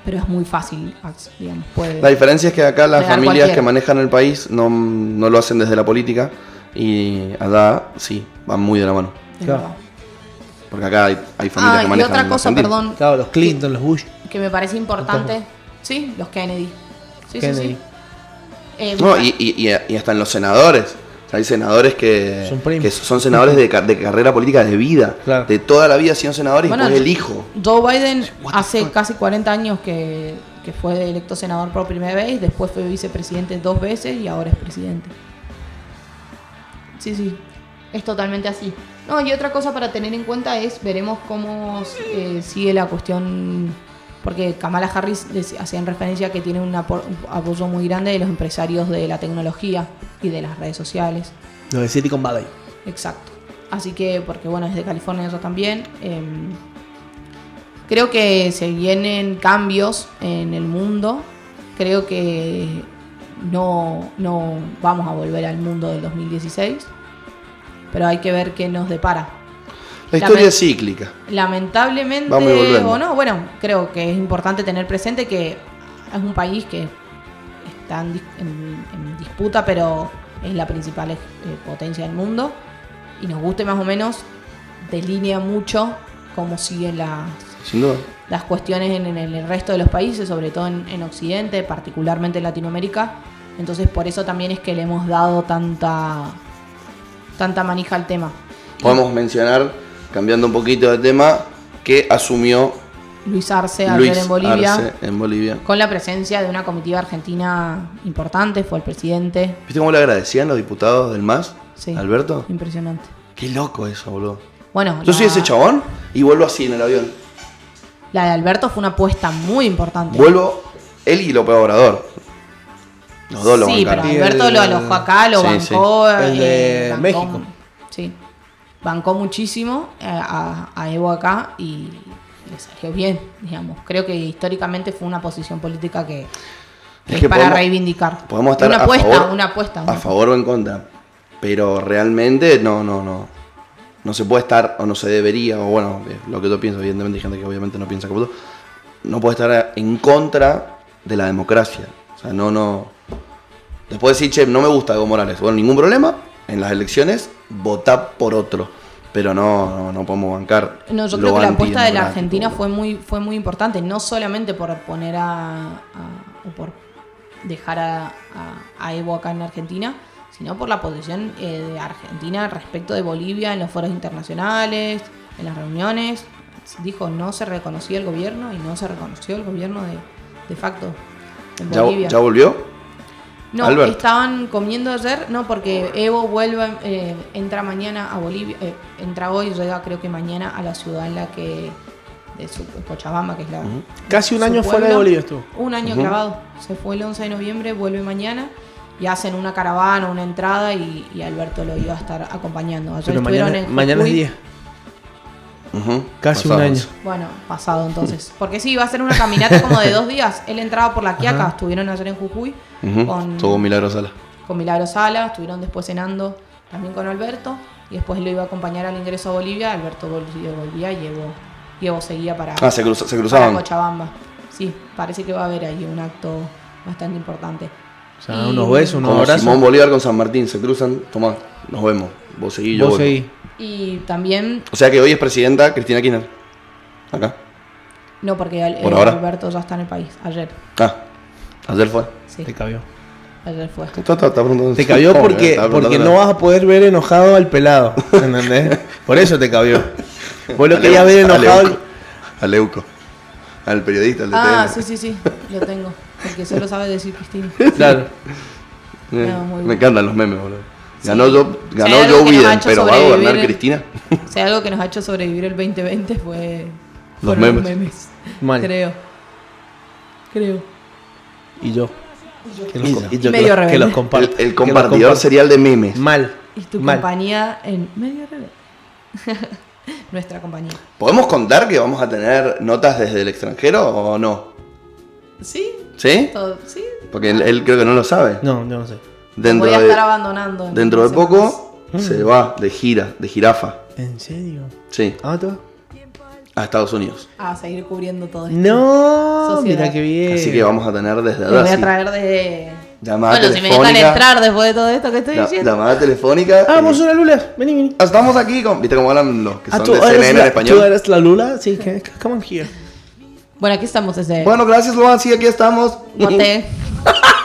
pero es muy fácil, digamos. Puede, La diferencia es que acá las familias que manejan el país no, no lo hacen desde la política y allá sí, van muy de la mano. es Claro. verdad. Porque acá hay, hay familias Ah, que y manejan otra la cosa, Argentina. perdón, Claro, los Clinton, los Bush. que me parece importante. Sí, los Kennedy. Sí, sí, Kennedy. sí. Eh, No, y, y, y- y hasta en los senadores. O sea, hay senadores que Son primos. que son senadores de, ca- de carrera política de vida. Claro. De toda la vida sido senadores Bueno, y después el hijo. Joe Biden hace casi 40 años que, que fue electo senador por primera vez, después fue vicepresidente dos veces y ahora es presidente. Sí, sí, es totalmente así. No, y otra cosa para tener en cuenta es, veremos cómo eh, sigue la cuestión porque Kamala Harris dec- hacía en referencia que tiene un, apo- un apoyo muy grande de los empresarios de la tecnología y de las redes sociales. Lo de Silicon Valley. Exacto. Así que, porque bueno, es de California eso también. eh, creo que se vienen cambios en el mundo. Creo que no, no vamos a volver al mundo del 2016. Pero hay que ver qué nos depara. La historia Lament- es cíclica. Lamentablemente o no, bueno, creo que es importante tener presente que es un país que está en, dis- en- en disputa, pero es la principal eh, potencia del mundo y nos guste más o menos, delinea mucho cómo siguen las, las cuestiones en, en el resto de los países, sobre todo en, en Occidente, particularmente en Latinoamérica. Entonces por eso también es que le hemos dado tanta, tanta manija al tema. Podemos mencionar, cambiando un poquito de tema, que asumió Luis Arce ayer Luis en Bolivia. Arce en Bolivia. Con la presencia de una comitiva argentina importante, fue el presidente. ¿Viste cómo le agradecían los diputados del MAS? Sí. Alberto. Impresionante. Qué loco eso, boludo. Bueno, Yo la, soy ese chabón y vuelvo así en el avión. la de Alberto fue una apuesta muy importante. Vuelvo él y López Obrador. Los dos lo sí, pero bancaron. Alberto el- lo alojó acá, lo Sí, bancó. sí. El de bancó- México. Bancó muchísimo eh, a, a Evo acá y le salió bien, digamos. Creo que históricamente fue una posición política que, que Es que para podemos- reivindicar. Podemos estar una a apuesta, favor, una apuesta. a favor o en contra. Pero realmente no, no, no. No se puede estar, o no se debería, o bueno, eh, lo que yo pienso, evidentemente hay gente que obviamente no piensa como tú. No puede estar en contra de la democracia. O sea, no, no. Después decir, che, no me gusta Evo Morales. Bueno, ningún problema. En las elecciones, votá por otro. Pero no, no, no podemos bancar. No, yo creo que la apuesta de la. Argentina fue muy, fue muy importante, no solamente por poner a, a- o por dejar a, a- a Evo acá en Argentina, sino por la posición eh, de Argentina respecto de Bolivia en los foros internacionales, en las reuniones. Dijo, no se reconocía el gobierno y no se reconoció el gobierno de, de facto en ¿Ya, Bolivia. ya volvió? No, estaban comiendo ayer, no, porque Evo vuelve, eh, entra mañana a Bolivia, eh, entra hoy, llega creo que mañana a la ciudad en la que, de su, Cochabamba, que es la... Casi un año fuera de. Bolivia estuvo. Un año Ujú. clavado. Se fue el 11 de noviembre, vuelve mañana y hacen una caravana, una entrada y, y Alberto lo iba a estar acompañando. Ayer Pero estuvieron mañana, en mañana es Jujuy. 10. Ujú. Casi un año. Bueno, pasado entonces. Porque sí, iba a ser una caminata como de dos días. Él entraba por la Quiaca, estuvieron ayer en Jujuy Ujú. con, Todo Milagro Sala. con Milagro Sala, estuvieron después cenando también con Alberto y después lo iba a acompañar al ingreso a Bolivia, Alberto volvía, volvía y Evo, y Evo seguía para, Ah, se, cruza- se para cruzaban. Cochabamba. Sí, parece que va a haber ahí un acto bastante importante. O sea, Y- unos besos, unos abrazos. Simón Bolívar con San Martín, se cruzan, tomá, nos vemos. Vos seguís, yo Vos seguís. Y también, O sea que hoy es presidenta Cristina Kirchner. Acá. no porque Al- Por eh, ahora. Alberto ya está en el país, ayer. Ah, ayer fue. Sí, Te cabió. ayer fue. Está- está- está preguntando- Te cabió porque, Está porque no vas a poder ver enojado al pelado. ¿Entendés? Por eso te cabió. Vos lo querías ver enojado. Leuco. A Leuco. Al periodista, al de Ah, sí, sí, sí, lo tengo. Porque solo sabe decir Cristina. Claro. Eh, No, muy me bien. encantan los memes, boludo. Sí. Ganó, yo, Si ganó algo Joe que Biden, pero ¿va a gobernar Cristina? Si algo que nos ha hecho sobrevivir el 2020 fue Los memes. Mal. Creo. Creo. Y yo. Que los, Y- yo que Medio los- rebelde. que los El, compar- el que los compartidor compar- serial de memes. Mal. Y tu Mal. compañía en medio rebelde. Nuestra compañía. ¿Podemos contar que vamos a tener notas desde el extranjero o no? Sí, ¿Sí? todo, sí. Porque él, él creo que no lo sabe. No, yo no sé. Dentro Voy a de, estar abandonando. en dentro de poco se va de gira, de jirafa. ¿En serio? Sí, ¿Ah, tú? a Estados Unidos. A seguir cubriendo todo esto. No, Sociedad. mira qué bien. Así que vamos a tener desde Lo voy ahora a traer de. llamada bueno, si me dejan entrar después de todo esto que estoy la- diciendo. llamada telefónica. Ah, y- vamos una lula. Vení, vení. Estamos aquí con. ¿Viste cómo hablan los que Ah, son ¿tú de CNN en la, español? ¿Tú eres la lula? Sí, que, come on here. Bueno, aquí estamos desde. Bueno, gracias, Luan. Sí, aquí estamos. Mote.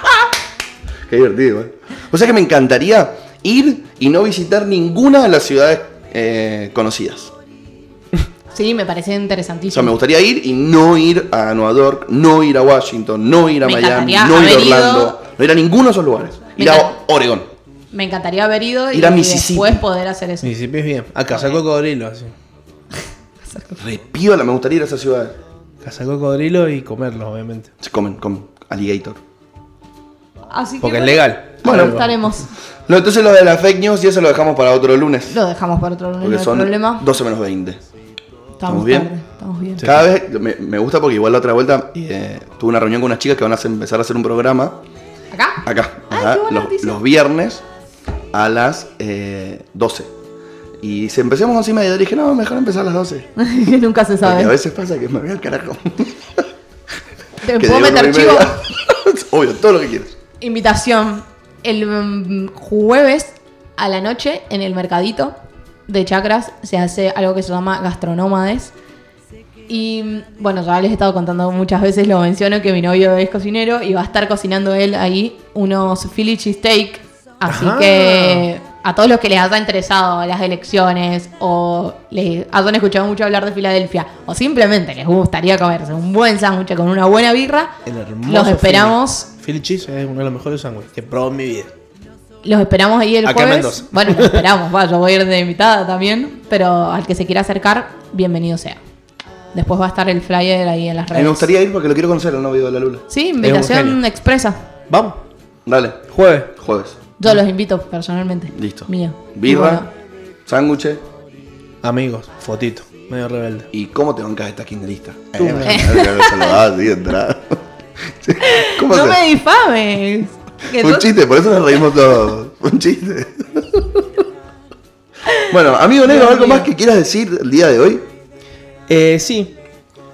Qué divertido, ¿eh? O sea que me encantaría ir y no visitar ninguna de las ciudades eh, conocidas. Sí, me parece O interesantísimo. sea, me gustaría ir y no ir a Nueva York, no ir a Washington, no ir a Me Miami, no ir a ido- Orlando, no ir a ninguno de esos lugares. Me Ir a Oregón. Me encantaría haber ido y, Ir a y Mississippi. después poder hacer eso. Mississippi es bien. A cazar cocodrilo, así. Re piola, me gustaría ir a esas ciudades. Cazar cocodrilo y comerlos, obviamente. Se comen, comen. Alligator. Así que Porque es legal. Bueno. estaremos. No, entonces lo de las fake news y eso lo dejamos para otro lunes. Lo dejamos para otro lunes, no Porque hay son problema. 12 menos 20. Estamos ¿estamos bien? tarde, estamos bien. Sí. Cada vez me, me gusta porque igual la otra vuelta eh, tuve una reunión con unas chicas que van a hacer- empezar a hacer un programa ¿Acá? acá, Ay, qué buena los, noticia. los viernes a las eh, 12. Y si empecemos a once y media, dije, no, mejor empezar a las 12. que nunca se Porque a sabe. veces pasa que me voy al carajo. ¿Te que puedo digo meter y chivo? media. Obvio, todo lo que quieras. Invitación. El mm, jueves a la noche en el mercadito de chacras se hace algo que se llama gastronómades. Y mm, bueno, ya les he estado contando muchas veces, lo menciono, que mi novio es cocinero y va a estar cocinando él ahí unos Philly cheesesteak. Así Ajá. que a todos los que les haya interesado las elecciones o les hayan escuchado mucho hablar de Filadelfia o simplemente les gustaría comerse un buen sándwich con una buena birra, El hermoso los esperamos Philly. Cheese es uno de los mejores sándwiches que he probado en mi vida. Los esperamos ahí el Acá jueves. Mendoza. Bueno, los esperamos, va, yo voy a ir de invitada también, pero al que se quiera acercar, bienvenido sea. Después va a estar el flyer ahí en las redes. me gustaría ir porque lo quiero conocer al novio de la Lula. Sí, invitación expresa. Vamos, Dale, jueves. jueves. Yo los invito personalmente. Listo. Mío. Birra, Bueno, sándwiches. Amigos, fotito, medio rebelde. ¿Y cómo te bancas esta kinderista? Tú. Eh, se lo das así de entrada. ¿Cómo no se- me difames. Que un sos- chiste, por eso nos reímos todos. Un chiste. bueno, amigo negro, ¿algo más que quieras decir el día de hoy? Eh, sí.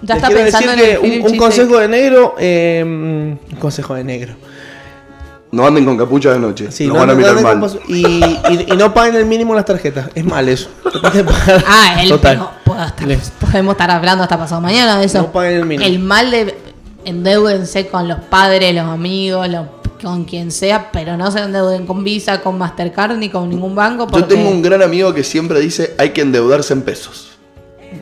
Ya Les está quiero pensando en el que un, consejo de negro. eh, un consejo de negro. No anden con capucha de noche. Sí, no, van a mirar no, mal. y, y- y no paguen el mínimo las tarjetas. Es mal eso. Ah, él Total. pero puedo estar- Les- podemos estar hablando hasta pasado mañana de eso. No paguen el mínimo. mal de endeúdense con los padres, los amigos, los- con quien sea, pero no se endeuden con Visa, con Mastercard ni con ningún banco. Yo tengo un gran amigo que siempre dice hay que endeudarse en pesos.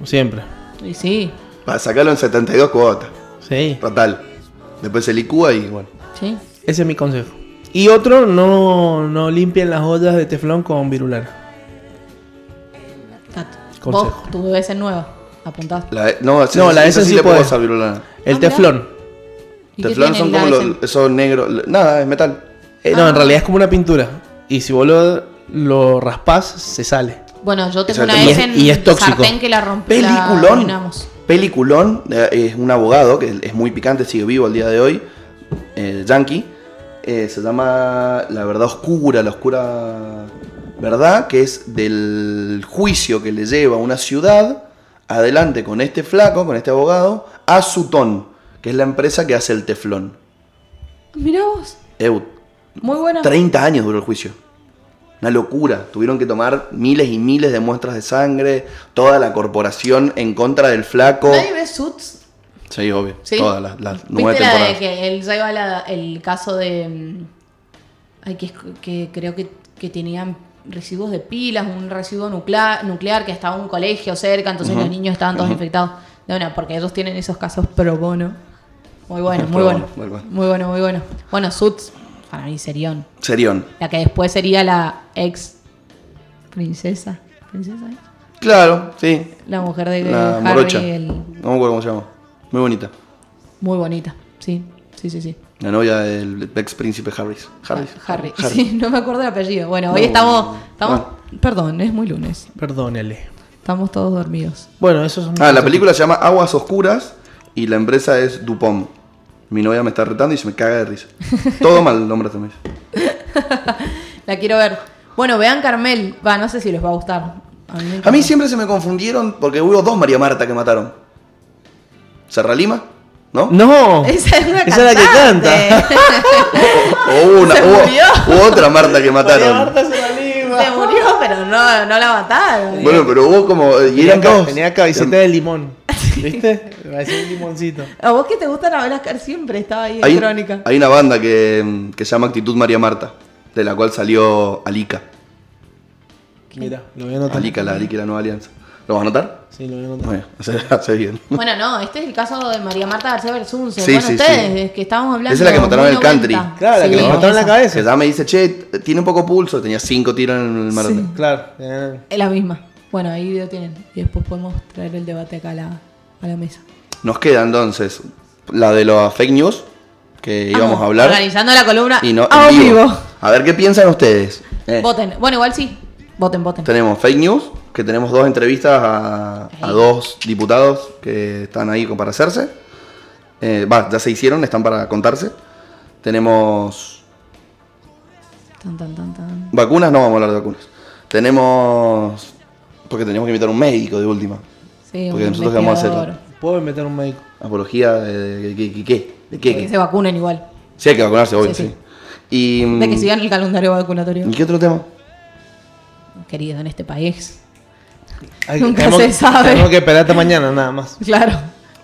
Siempre. Y sí, Para sacarlo en 72 cuotas. Sí. Total. Después se licúa y bueno. sí. Ese es mi consejo. Y otro, no, no limpien las ollas de teflón con virulana. Tato. Consejo. Vos, tu bebé es nueva. Apuntás. La, no, No, la esa esa sí le puedo pasar virulana. El Ah, teflón. ¿Y qué Teflón son la como los, esos negros. Nada, es metal. Eh, no, Ah. en realidad es como una pintura. Y si vos lo, lo raspás, se sale. Bueno, yo tengo una vez en y es tóxico. sartén que la rompí. la Peliculón. arruinamos. Peliculón. eh, es un abogado que es muy picante, sigue vivo al día de hoy. eh, yankee. Eh, se llama La verdad oscura, la oscura verdad, que es del juicio que le lleva una ciudad adelante con este flaco, con este abogado, a Sutton, que es la empresa que hace el teflón. Mirá vos. Ew, Muy buena. 30 años duró el juicio. Una locura. Tuvieron que tomar miles y miles de muestras de sangre. Toda la corporación en contra del flaco. ¿Nadie ve Suits? Sí, obvio. ¿Sí? Todas las, las nueve ¿Viste la de temporadas. que él lleva la- el caso de. mm, Ay, que, creo que, que tenían residuos de pilas, un residuo nuclear, nuclear que estaba un colegio cerca, entonces los niños estaban todos infectados. De una, porque ellos tienen esos casos pro bono. Muy bueno, muy bueno. muy bueno. Muy bueno, muy bueno. Bueno, Suits, para mí serión. Serión. La que después sería la ex princesa. ¿Princesa? Claro, sí. La mujer de La Harry, morocha. el- No me acuerdo cómo se llama. Muy bonita. muy bonita. Sí, sí, sí, sí. La novia del ex príncipe Harris. Harris. Harry. Sí, no me acuerdo el apellido. Bueno, hoy estamos. estamos bueno. Perdón, es muy lunes. Perdónele. Estamos todos dormidos. Bueno, eso son. Ah, la película se llama Aguas Oscuras y la empresa es Dupont. Mi novia me está retando y se me caga de risa. Todo mal el nombre también. La quiero ver. Bueno, vean Carmel. Va, no sé si les va a gustar. A mí, A siempre se me confundieron porque hubo dos María Marta que mataron. ¿Serra Lima? ¿No? No. Esa es una Esa es la que canta. O hubo una, Se murió. hubo otra Marta que María mataron. Marta se la lima. Se murió, pero no, no la mataron. Bueno, pero hubo como. Y Tenía, eran dos. tenía cabecita de limón. ¿Viste? Parecía un limoncito. ¿A vos que te gusta la Velascar siempre? Estaba ahí en Hay, Crónica. hay una banda que, que se llama Actitud María Marta, de la cual salió Alica. Mira, lo voy a anotar. Alica, la Alica y la Nueva Alianza. ¿Lo vas a anotar? Sí, lo voy a anotar. Bueno, hace, hace bien. Bueno, no, este es el caso de María Marta García Bersunce. Sí, bueno, sí, ustedes, sí. que estábamos hablando. Esa es la que mataron en el country. 90. Claro, la que le mataron en la cabeza. Que ya me dice, che, tiene un poco pulso, tenía cinco tiros en el maratón. Claro. eh, Es la misma. Bueno, ahí lo tienen. Y después podemos traer el debate acá a la, a la mesa. Nos queda entonces la de los fake news, que íbamos a hablar. Organizando la columna Y no, a vivo. vivo. A ver qué piensan ustedes. Eh, Voten. Bueno, igual sí. Voten, voten. tenemos fake news, que tenemos dos entrevistas a, a dos diputados que están ahí para hacerse. Eh, Va, ya se hicieron, están para contarse. Tenemos Tan, tan, tan, tan. vacunas, no vamos a hablar de vacunas. Tenemos. Porque tenemos que invitar a un médico de última. Sí, Porque un nosotros qué vamos a hacer. ¿Puedo meter un médico? Apología de, de- de- de- qué? ¿De qué? Que se vacunen igual. Sí, hay que vacunarse hoy, Sí, sí. sí. Y, mm, De que sigan el calendario vacunatorio. ¿Y qué otro tema? Querido, en este país. Nunca tenemos- se sabe. Tenemos que esperar hasta mañana nada más. Claro.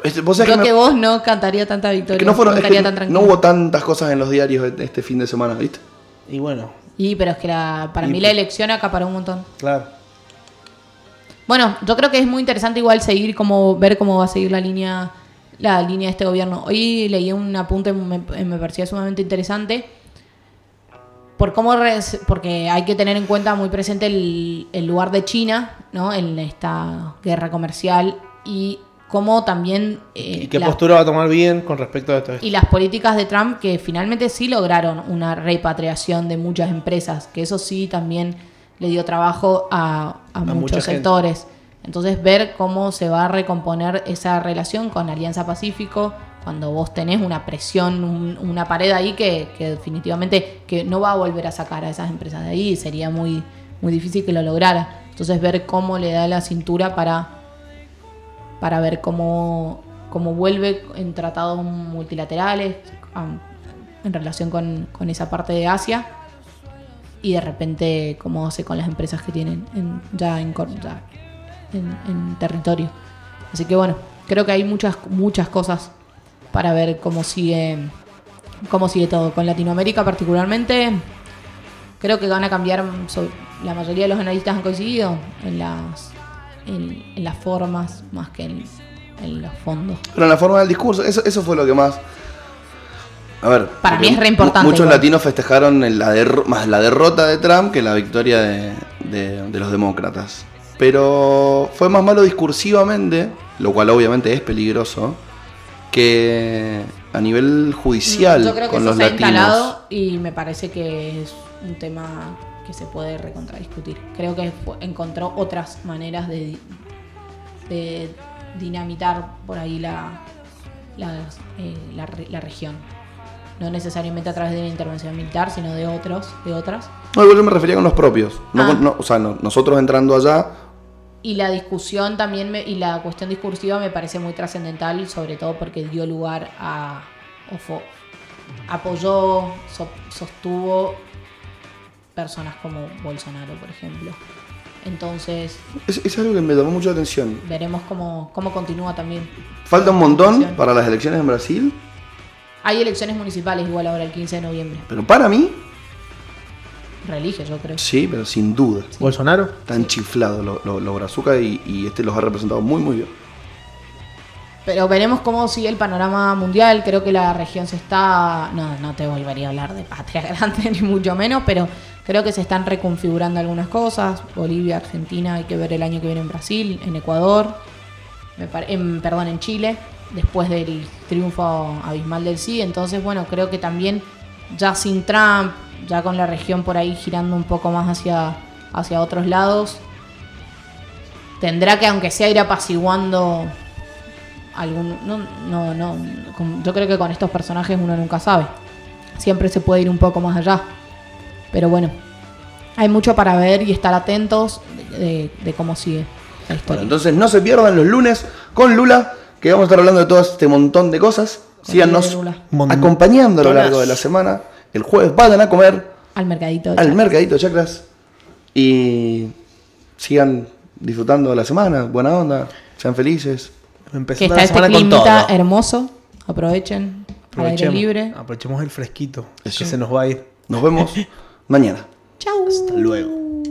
Este, ¿Vos sabés Creo que, que me- vos no cantaría tanta victoria. que no, fueron, es que tan no hubo tantas cosas en los diarios este fin de semana, ¿viste? Y bueno, Y pero es que la- para Y- mí la elección acaparó un montón. claro. Bueno, yo creo que es muy interesante igual seguir cómo ver cómo va a seguir la línea la línea de este gobierno. Hoy leí un apunte me, me parecía sumamente interesante por cómo porque hay que tener en cuenta muy presente el, el lugar de China, ¿no? En esta guerra comercial y cómo también eh, ¿Y qué la- postura va a tomar bien con respecto a esto? y las políticas de Trump que finalmente sí lograron una repatriación de muchas empresas, que eso sí también le dio trabajo a, muchos sectores. Entonces ver cómo se va a recomponer esa relación con Alianza Pacífico, cuando vos tenés una presión, un- una pared ahí que, definitivamente que no va a volver a sacar a esas empresas de ahí, sería muy, muy difícil que lo lograra. Entonces ver cómo le da la cintura para para ver cómo, cómo vuelve en tratados multilaterales en relación con, con esa parte de Asia y de repente cómo hace con las empresas que tienen en- ya en, en territorio. Así que bueno, creo que hay muchas, muchas cosas para ver cómo sigue, cómo sigue todo. Con Latinoamérica particularmente, creo que van a cambiar, la mayoría de los analistas han coincidido en las, en, en las formas más que en, en los fondos. Pero en la forma del discurso, eso, eso fue lo que más. A ver. Para mí es re importante mu- Muchos igual. latinos festejaron la más la derrota de Trump que la victoria de, de- de los demócratas. Pero fue más malo discursivamente, lo cual obviamente es peligroso, que a nivel judicial Yo creo que con eso los se ha latinos. instalado y me parece que es un tema que se puede recontradiscutir. Creo que encontró otras maneras de, di- de dinamitar por ahí la, la, eh, la re- la región. No necesariamente a través de una intervención militar, sino de otros, de otras. No, igual yo me refería con los propios. No Ah. con- no, o sea, no- nosotros entrando allá, Y la discusión también me- y la cuestión discursiva me parece muy trascendental, sobre todo porque dio lugar a. o fo- apoyó, so- sostuvo personas como Bolsonaro, por ejemplo. Entonces, es, es algo que me llamó mucho la atención. veremos cómo, cómo continúa también. Falta un montón para las elecciones en Brasil, Hay elecciones municipales igual ahora el 15 de noviembre. pero para mí, Religio, yo creo. sí, pero sin duda. ¿Bolsonaro? Están chiflados los lo, lo brazucas y, y este los ha representado muy, muy bien. Pero veremos cómo sigue el panorama mundial. Creo que la región se está. No, no te volvería a hablar de patria grande, ni mucho menos, pero creo que se están reconfigurando algunas cosas. Bolivia, Argentina, hay que ver el año que viene en Brasil, en Ecuador, me pare- en, perdón, en Chile, después del triunfo abismal del sí. Entonces, bueno, creo que también ya sin Trump, ya con la región por ahí girando un poco más hacia, hacia otros lados, tendrá que, aunque sea, ir apaciguando algún no no no con- yo creo que con estos personajes uno nunca sabe. Siempre se puede ir un poco más allá. Pero bueno hay mucho para ver y estar atentos de, de- de cómo sigue la Bueno, historia. entonces no se pierdan los lunes con Lula, que vamos a estar hablando de todo este montón de cosas. Síganos acompañando a lo largo de la semana. El jueves vayan a comer al mercadito de al Chacras. mercadito de chacras y sigan disfrutando de la semana. Buena onda, sean felices. que Empezando está la este semana con climita todo. hermoso aprovechen al aire Aprovechemos, libre aprovechemos el fresquito, Eso. que se nos va a ir. Nos vemos mañana. chau Hasta luego.